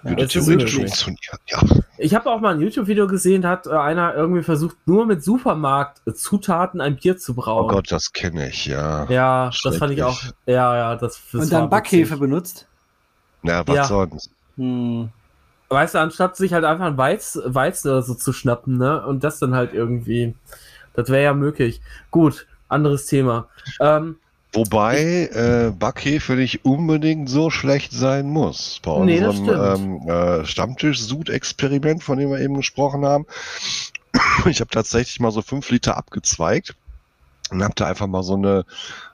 würde theoretisch funktionieren, ja. Ich habe auch mal ein YouTube-Video gesehen, da hat äh, einer irgendwie versucht, nur mit Supermarkt-Zutaten ein Bier zu brauen. Oh Gott, das kenne ich, ja. Ja, das fand ich auch. Ja, ja, das. das Und dann Backhefe benutzt? Na, was ja. sonst? Hm. Weißt du, anstatt sich halt einfach ein Weiz, Weizen oder so zu schnappen, ne? Und das dann halt irgendwie. Das wäre ja möglich. Gut, anderes Thema. Ähm, Wobei äh, Backhefe nicht unbedingt so schlecht sein muss. Bei nee, unserem ähm, äh, Stammtisch-Sud-Experiment, von dem wir eben gesprochen haben. Ich habe tatsächlich mal so fünf Liter abgezweigt und hab da einfach mal so eine,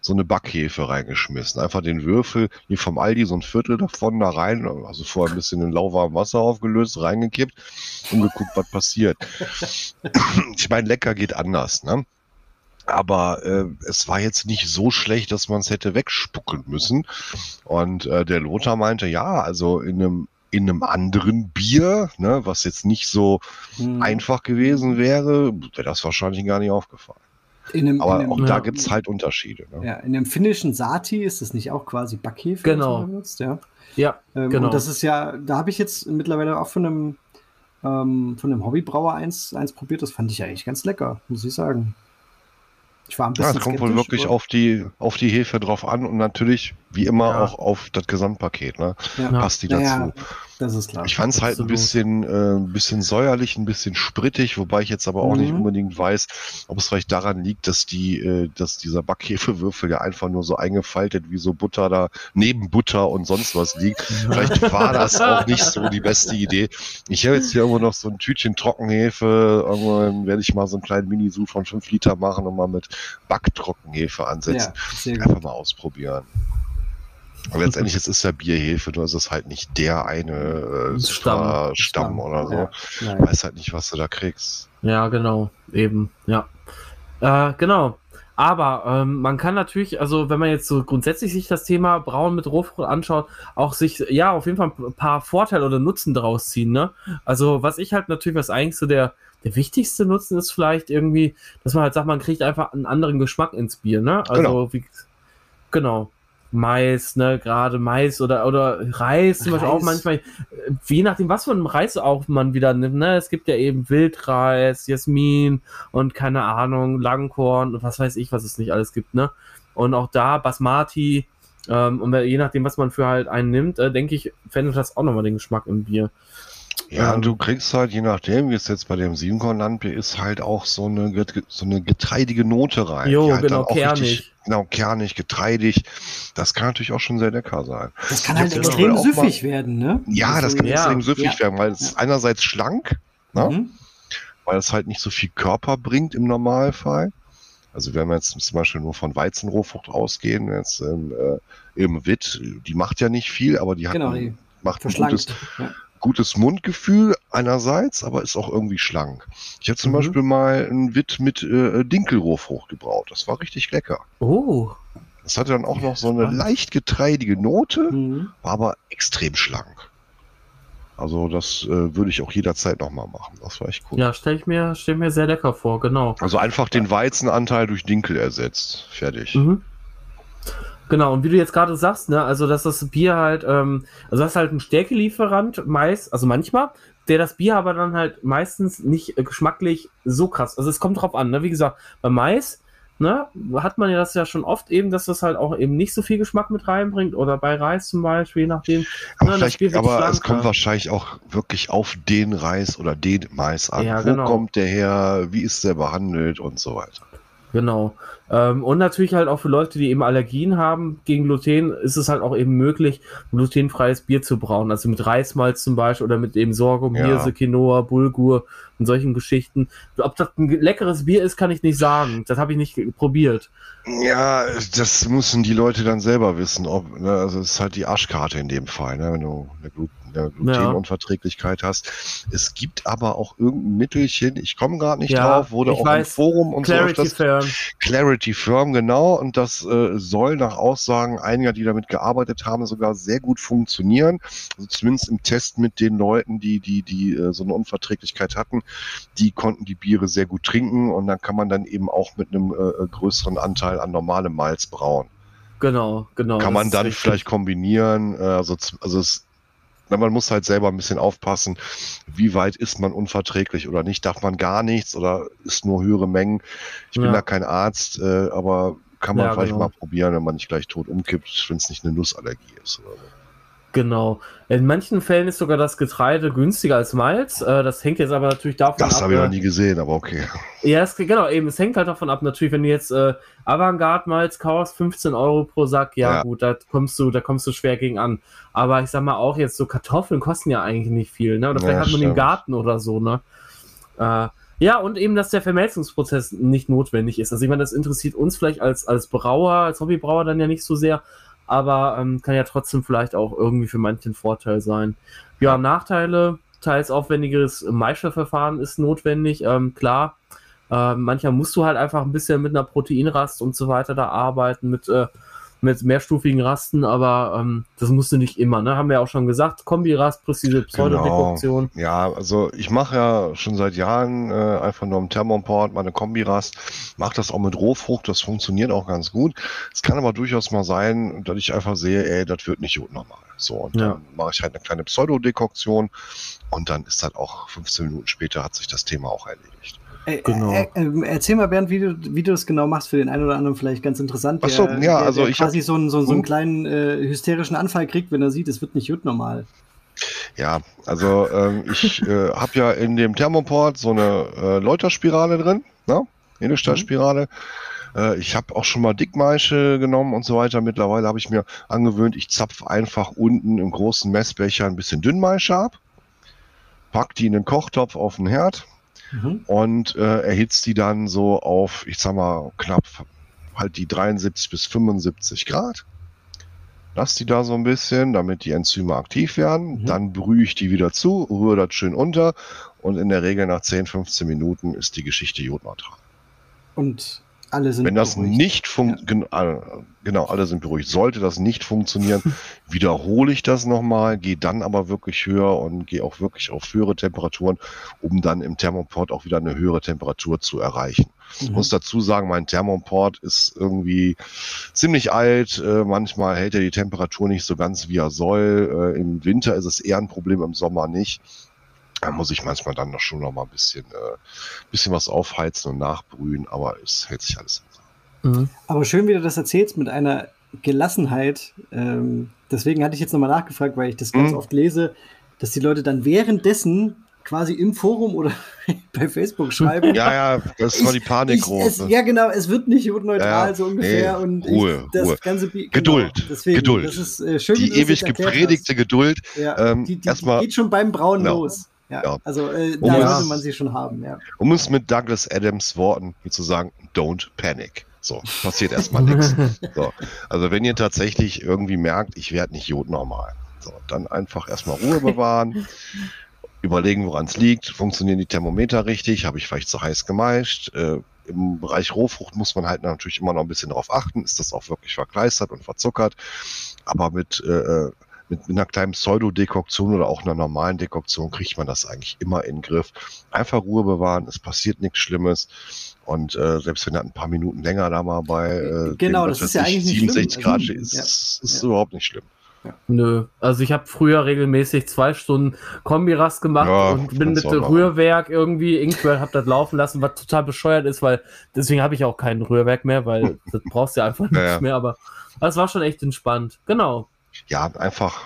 so eine Backhefe reingeschmissen. Einfach den Würfel, hier vom Aldi, so ein Viertel davon da rein, also vorher ein bisschen in lauwarmem Wasser aufgelöst, reingekippt und geguckt, was passiert. ich meine, lecker geht anders, ne? Aber äh, es war jetzt nicht so schlecht, dass man es hätte wegspucken müssen. Und äh, der Lothar meinte, ja, also in einem in einem anderen Bier, ne, was jetzt nicht so hm. einfach gewesen wäre, wäre das wahrscheinlich gar nicht aufgefallen. Einem, Aber einem, auch da gibt es halt Unterschiede. Ne? Ja, in dem finnischen Sati ist es nicht auch quasi Backhefe, genau. benutzt, ja. Ja, ähm, genau. Und das ist ja, da habe ich jetzt mittlerweile auch von einem, ähm, von einem Hobbybrauer eins, eins probiert. Das fand ich eigentlich ganz lecker, muss ich sagen. Ich war ein bisschen. Ja, es kommt wohl wirklich auf die, auf die Hefe drauf an und natürlich, wie immer, ja. auch auf das Gesamtpaket. Ne? Ja. Passt die dazu. Ja, das ist klar. Ich fand es halt ein bisschen, äh, ein bisschen säuerlich, ein bisschen sprittig, wobei ich jetzt aber auch mhm. nicht unbedingt weiß, ob es vielleicht daran liegt, dass die, äh, dass dieser Backhefewürfel ja einfach nur so eingefaltet wie so Butter da neben Butter und sonst was liegt. Vielleicht war das auch nicht so die beste Idee. Ich habe jetzt hier irgendwo noch so ein Tütchen Trockenhefe. Irgendwann werde ich mal so einen kleinen Mini-Sud von 5 Liter machen und mal mit Backtrockenhefe ansetzen. Ja, einfach mal ausprobieren. Aber letztendlich es ist ja Bierhefe, du hast es halt nicht der eine äh, Stamm. Stamm oder so. Ja, weiß halt nicht, was du da kriegst. Ja, genau, eben, ja. Äh, genau. Aber ähm, man kann natürlich, also wenn man jetzt so grundsätzlich sich das Thema Brauen mit Rohfrucht anschaut, auch sich, ja, auf jeden Fall ein paar Vorteile oder Nutzen daraus ziehen, ne? Also was ich halt natürlich, was eigentlich so der, der wichtigste Nutzen ist vielleicht irgendwie, dass man halt sagt, man kriegt einfach einen anderen Geschmack ins Bier, ne? Also genau. wie, genau. Mais, ne, gerade Mais oder, oder Reis zum Reis. Beispiel auch manchmal, je nachdem, was für ein Reis auch man wieder nimmt, ne, es gibt ja eben Wildreis, Jasmin und keine Ahnung, Langkorn und was weiß ich, was es nicht alles gibt, ne, und auch da Basmati, ähm, und je nachdem, was man für halt einen nimmt, äh, denke ich, fände das auch nochmal den Geschmack im Bier. Ja, und du kriegst halt, je nachdem, wie es jetzt bei dem Siebenkorn-Landbier ist, halt auch so eine, so eine getreidige Note rein. Jo, halt genau, kernig. Richtig, genau, kernig, getreidig. Das kann natürlich auch schon sehr lecker sein. Das kann halt extrem süffig mal, werden, ne? Ja, das kann ja, extrem süffig ja. werden, weil es ja. einerseits schlank, ne? Mhm. weil es halt nicht so viel Körper bringt im Normalfall. Also wenn wir jetzt zum Beispiel nur von Weizenrohfrucht ausgehen, jetzt ähm, äh, eben Witt, die macht ja nicht viel, aber die hat genau, ein, macht ein gutes, ja gutes Mundgefühl einerseits, aber ist auch irgendwie schlank. Ich habe zum mhm. Beispiel mal ein Witt mit äh, Dinkelrohfrucht gebraut. Das war richtig lecker. Oh. Das hatte dann auch noch so eine leicht getreidige Note, mhm. war aber extrem schlank. Also das äh, würde ich auch jederzeit nochmal machen. Das war echt cool. Ja, stelle ich mir, stell mir sehr lecker vor, genau. Also einfach den Weizenanteil durch Dinkel ersetzt. Fertig. Mhm. Genau, und wie du jetzt gerade sagst, ne, also dass das Bier halt, ähm, also das ist halt ein Stärkelieferant, meist, also manchmal, der das Bier aber dann halt meistens nicht äh, geschmacklich so krass. Also es kommt drauf an, ne? Wie gesagt, bei Mais, ne, hat man ja das ja schon oft eben, dass das halt auch eben nicht so viel Geschmack mit reinbringt. Oder bei Reis zum Beispiel, je nachdem. Aber, ne, aber es kommt wahrscheinlich auch wirklich auf den Reis oder den Mais an. Ja, Wo genau. kommt der her? Wie ist der behandelt und so weiter. Genau. Ähm, und natürlich halt auch für Leute, die eben Allergien haben gegen Gluten, ist es halt auch eben möglich, glutenfreies Bier zu brauen. Also mit Reismalz zum Beispiel oder mit eben Sorghum, ja. Hirse, Quinoa, Bulgur und solchen Geschichten. Ob das ein leckeres Bier ist, kann ich nicht sagen. Das habe ich nicht probiert. Ja, das müssen die Leute dann selber wissen. Ob, ne, also es ist halt die Arschkarte in dem Fall, ne, wenn du eine Gluten eine Glutenunverträglichkeit ja. hast. Es gibt aber auch irgendein Mittelchen, ich komme gerade nicht ja, drauf, wurde auch weiß, im Forum und Clarity so. Clarity Firm, genau. Und das äh, soll nach Aussagen einiger, die damit gearbeitet haben, sogar sehr gut funktionieren. Also zumindest im Test mit den Leuten, die, die, die äh, so eine Unverträglichkeit hatten, die konnten die Biere sehr gut trinken und dann kann man dann eben auch mit einem äh, größeren Anteil an normalem Malz brauen. Genau, genau. Kann man dann vielleicht kombinieren. Äh, also, also es na, man muss halt selber ein bisschen aufpassen, wie weit ist man unverträglich oder nicht. Darf man gar nichts oder ist nur höhere Mengen? Ich ja. bin da kein Arzt, äh, aber kann man ja, vielleicht genau. mal probieren, wenn man nicht gleich tot umkippt, wenn es nicht eine Nussallergie ist oder so. Genau. In manchen Fällen ist sogar das Getreide günstiger als Malz. Äh, das hängt jetzt aber natürlich davon das ab. Das habe ich noch äh, nie gesehen, aber okay. Ja, es, genau, eben. Es hängt halt davon ab, natürlich, wenn du jetzt äh, Avantgarde-Malz kaufst, 15 Euro pro Sack, ja, ja, gut, da kommst du, da kommst du schwer gegen an. Aber ich sag mal auch jetzt so Kartoffeln kosten ja eigentlich nicht viel, ne? Oder vielleicht ja, hat man stimmt. im Garten oder so, ne? Äh, Ja, und eben, dass der Vermelzungsprozess nicht notwendig ist. Also ich meine, das interessiert uns vielleicht als, als Brauer, als Hobbybrauer dann ja nicht so sehr, aber ähm, kann ja trotzdem vielleicht auch irgendwie für manchen Vorteil sein. Ja, Nachteile, teils aufwendigeres Maischeverfahren ist notwendig, ähm, klar. Äh, manchmal musst du halt einfach ein bisschen mit einer Proteinrast und so weiter da arbeiten, mit äh, mit mehrstufigen Rasten, aber ähm, das musst du nicht immer, ne? Haben wir ja auch schon gesagt, Kombirast plus diese Pseudodekoktion. Genau. Ja, also ich mache ja schon seit Jahren äh, einfach nur im Thermoport meine Kombirast, mache das auch mit Rohfrucht, das funktioniert auch ganz gut. Es kann aber durchaus mal sein, dass ich einfach sehe, ey, das wird nicht gut normal. So, und ja. dann mache ich halt eine kleine Pseudodekoktion und dann ist halt auch 15 Minuten später hat sich das Thema auch erledigt. Äh, genau. Äh, äh, erzähl mal, Bernd, wie du, wie du das genau machst, für den einen oder anderen vielleicht ganz interessant. Achso, ja, der, also der ich quasi so einen, so, so einen hm? kleinen äh, hysterischen Anfall kriegt, wenn er sieht, es wird nicht gut normal. Ja, also ähm, ich äh, habe ja in dem Thermoport so eine äh, Läuterspirale drin, ne? Edelstahlspirale. Mhm. Äh, ich habe auch schon mal Dickmaische genommen und so weiter. Mittlerweile habe ich mir angewöhnt, ich zapfe einfach unten im großen Messbecher ein bisschen Dünnmaische ab, pack die in den Kochtopf auf den Herd, mhm. und äh, erhitzt die dann so auf, ich sag mal, knapp halt die 73 bis 75 Grad. Lass die da so ein bisschen, damit die Enzyme aktiv werden. Mhm. Dann brühe ich die wieder zu, rühre das schön unter und in der Regel nach 10, 15 Minuten ist die Geschichte jodneutral. Und alle sind Wenn das beruhigt. nicht funktioniert, ja. genau, alle sind beruhigt. Sollte das nicht funktionieren, wiederhole ich das nochmal, gehe dann aber wirklich höher und gehe auch wirklich auf höhere Temperaturen, um dann im Thermoport auch wieder eine höhere Temperatur zu erreichen. Mhm. Ich muss dazu sagen, mein Thermoport ist irgendwie ziemlich alt. Äh, manchmal hält er die Temperatur nicht so ganz, wie er soll. Äh, Im Winter ist es eher ein Problem, im Sommer nicht. Da muss ich manchmal dann noch schon noch mal ein bisschen, äh, bisschen was aufheizen und nachbrühen, aber es hält sich alles mhm. Aber schön, wie du das erzählst, mit einer Gelassenheit. Ähm, deswegen hatte ich jetzt nochmal nachgefragt, weil ich das ganz mhm. oft lese, dass die Leute dann währenddessen quasi im Forum oder bei Facebook schreiben. Ja, ja, das war die Panik groß. Ja, genau, es wird nicht neutral, ja, so ungefähr. Nee, und Ruhe, ich, das Ruhe. Ganze, genau, Geduld, deswegen, Geduld. Das ist, äh, schön, die ewig gepredigte hast. Geduld. Ja, ähm, die, die, die, geht schon beim Brauen genau. los. Ja, ja. Also äh, da um sollte man sie schon haben, ja. Um es mit Douglas Adams Worten zu sagen, don't panic. So, passiert erstmal nichts. So, also wenn ihr tatsächlich irgendwie merkt, ich werde nicht jodnormal, so, dann einfach erstmal Ruhe bewahren, überlegen, woran es liegt, funktionieren die Thermometer richtig, habe ich vielleicht zu heiß gemeischt. Äh, Im Bereich Rohfrucht muss man halt natürlich immer noch ein bisschen darauf achten, ist das auch wirklich verkleistert und verzuckert. Aber mit äh, äh mit, mit einer kleinen Pseudo-Dekoktion oder auch einer normalen Dekoktion kriegt man das eigentlich immer in den Griff. Einfach Ruhe bewahren, es passiert nichts Schlimmes. Und äh, selbst wenn er ein paar Minuten länger da mal bei äh, genau, dem, das ist ja eigentlich 67 Grad also, ist, ja, ist, ist ja. überhaupt nicht schlimm. Ja. Nö, also ich habe früher regelmäßig zwei Stunden Kombirast gemacht ja, und bin mit dem Rührwerk irgendwie Inkwell hab das laufen lassen, was total bescheuert ist, weil deswegen habe ich auch kein Rührwerk mehr, weil das brauchst du ja einfach ja, nicht mehr, aber es war schon echt entspannt. Genau ja, einfach,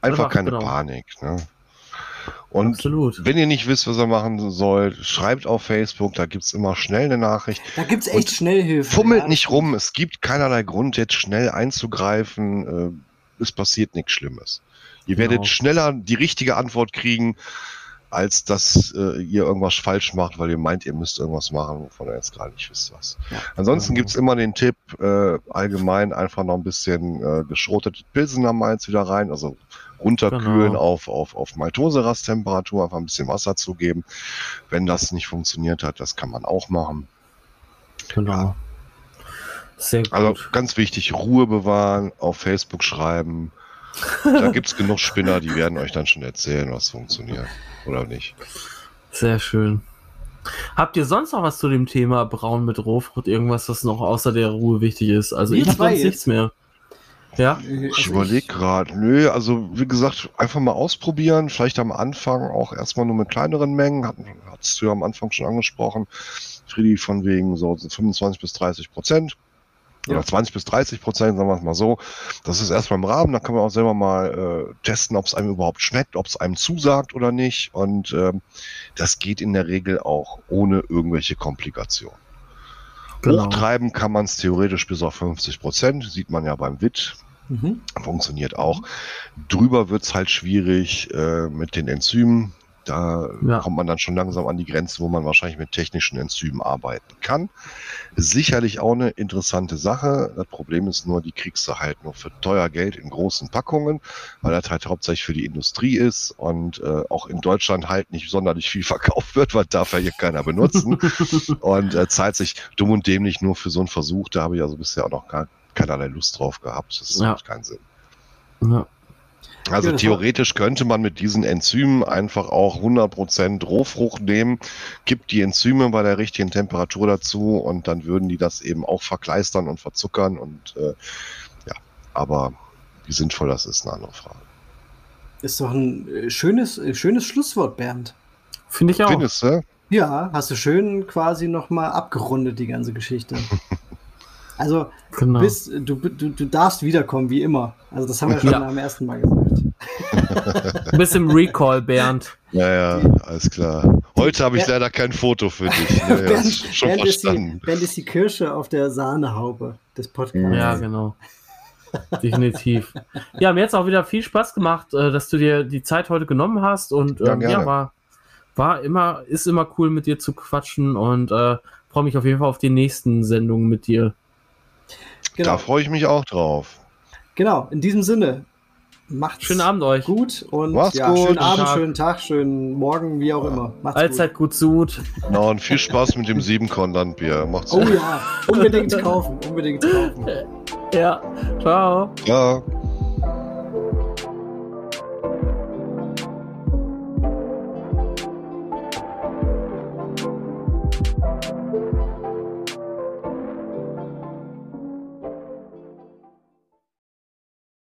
einfach keine genau. Panik. Ne? Und Absolut. wenn ihr nicht wisst, was ihr machen sollt, schreibt auf Facebook, da gibt es immer schnell eine Nachricht. Da gibt es echt schnell Hilfe. Fummelt ja. nicht rum, es gibt keinerlei Grund, jetzt schnell einzugreifen. Äh, es passiert nichts Schlimmes. Ihr genau. werdet schneller die richtige Antwort kriegen, als dass äh, ihr irgendwas falsch macht, weil ihr meint, ihr müsst irgendwas machen, wovon ihr jetzt gerade nicht wisst was. Ja, Ansonsten es immer den Tipp, äh, allgemein einfach noch ein bisschen äh, geschrotete Pilsener Malz wieder rein, also runterkühlen genau. auf, auf, auf Maltose-Rasttemperatur, einfach ein bisschen Wasser zugeben. Wenn das nicht funktioniert hat, das kann man auch machen. Genau. Ja. Sehr gut. Also ganz wichtig, Ruhe bewahren, auf Facebook schreiben. da gibt es genug Spinner, die werden euch dann schon erzählen, was funktioniert oder nicht. Sehr schön. Habt ihr sonst noch was zu dem Thema Braun mit Rohfrucht? Irgendwas, was noch außer der Ruhe wichtig ist? Also ich habe nichts mehr. Ja. Ich überlege gerade. Nö, also wie gesagt, einfach mal ausprobieren. Vielleicht am Anfang auch erstmal nur mit kleineren Mengen. Hat, hast du ja am Anfang schon angesprochen. Friedi von wegen so 25 bis 30 Prozent oder 20 bis 30 Prozent, sagen wir es mal so. Das ist erstmal im Rahmen, da kann man auch selber mal äh, testen, ob es einem überhaupt schmeckt, ob es einem zusagt oder nicht. Und ähm, das geht in der Regel auch ohne irgendwelche Komplikationen. Genau. Hochtreiben kann man es theoretisch bis auf 50 Prozent, sieht man ja beim WIT. Mhm. Funktioniert auch. Drüber wird es halt schwierig äh, mit den Enzymen. Da ja. kommt man dann schon langsam an die Grenze, wo man wahrscheinlich mit technischen Enzymen arbeiten kann. Sicherlich auch eine interessante Sache. Das Problem ist nur, die kriegst du halt nur für teuer Geld in großen Packungen, weil das halt hauptsächlich für die Industrie ist und äh, auch in Deutschland halt nicht sonderlich viel verkauft wird, weil darf ja hier keiner benutzen und äh, zahlt sich dumm und dämlich nur für so einen Versuch. Da habe ich also bisher auch noch gar keinerlei Lust drauf gehabt. Das ja. macht keinen Sinn. Ja. Also ja, theoretisch könnte man mit diesen Enzymen einfach auch 100% Rohfrucht nehmen, gibt die Enzyme bei der richtigen Temperatur dazu und dann würden die das eben auch verkleistern und verzuckern und äh, ja, aber wie sinnvoll das ist, eine andere Frage. Ist doch ein äh, schönes, äh, schönes Schlusswort, Bernd. Finde ich auch. Findest du? Ja, hast du schön quasi nochmal abgerundet, die ganze Geschichte. Also, genau. bist, du, du, du darfst wiederkommen, wie immer. Also, das haben wir schon ja. am ersten Mal gesagt. Du bist im Recall, Bernd. Ja, ja, alles klar. Heute habe ich leider kein Foto für dich. Ja, Bernd, schon Bernd verstanden. Ist die, Bernd ist die Kirsche auf der Sahnehaube des Podcasts. Ja, genau. Definitiv. Ja, mir hat es auch wieder viel Spaß gemacht, äh, dass du dir die Zeit heute genommen hast und ähm, ja, ja, war, war immer, ist immer cool mit dir zu quatschen und äh, freue mich auf jeden Fall auf die nächsten Sendungen mit dir. Genau. Da freue ich mich auch drauf. Genau, in diesem Sinne, macht's schönen Abend euch. Gut und Macht's ja, gut. schönen Abend, Tag. schönen Tag, schönen Morgen, wie auch immer. Macht's Allzeit gut. gut Genau, und viel Spaß mit dem 7 Landbier. Macht's oh gut. Oh ja, unbedingt kaufen, unbedingt kaufen. Ja, ciao. Ja.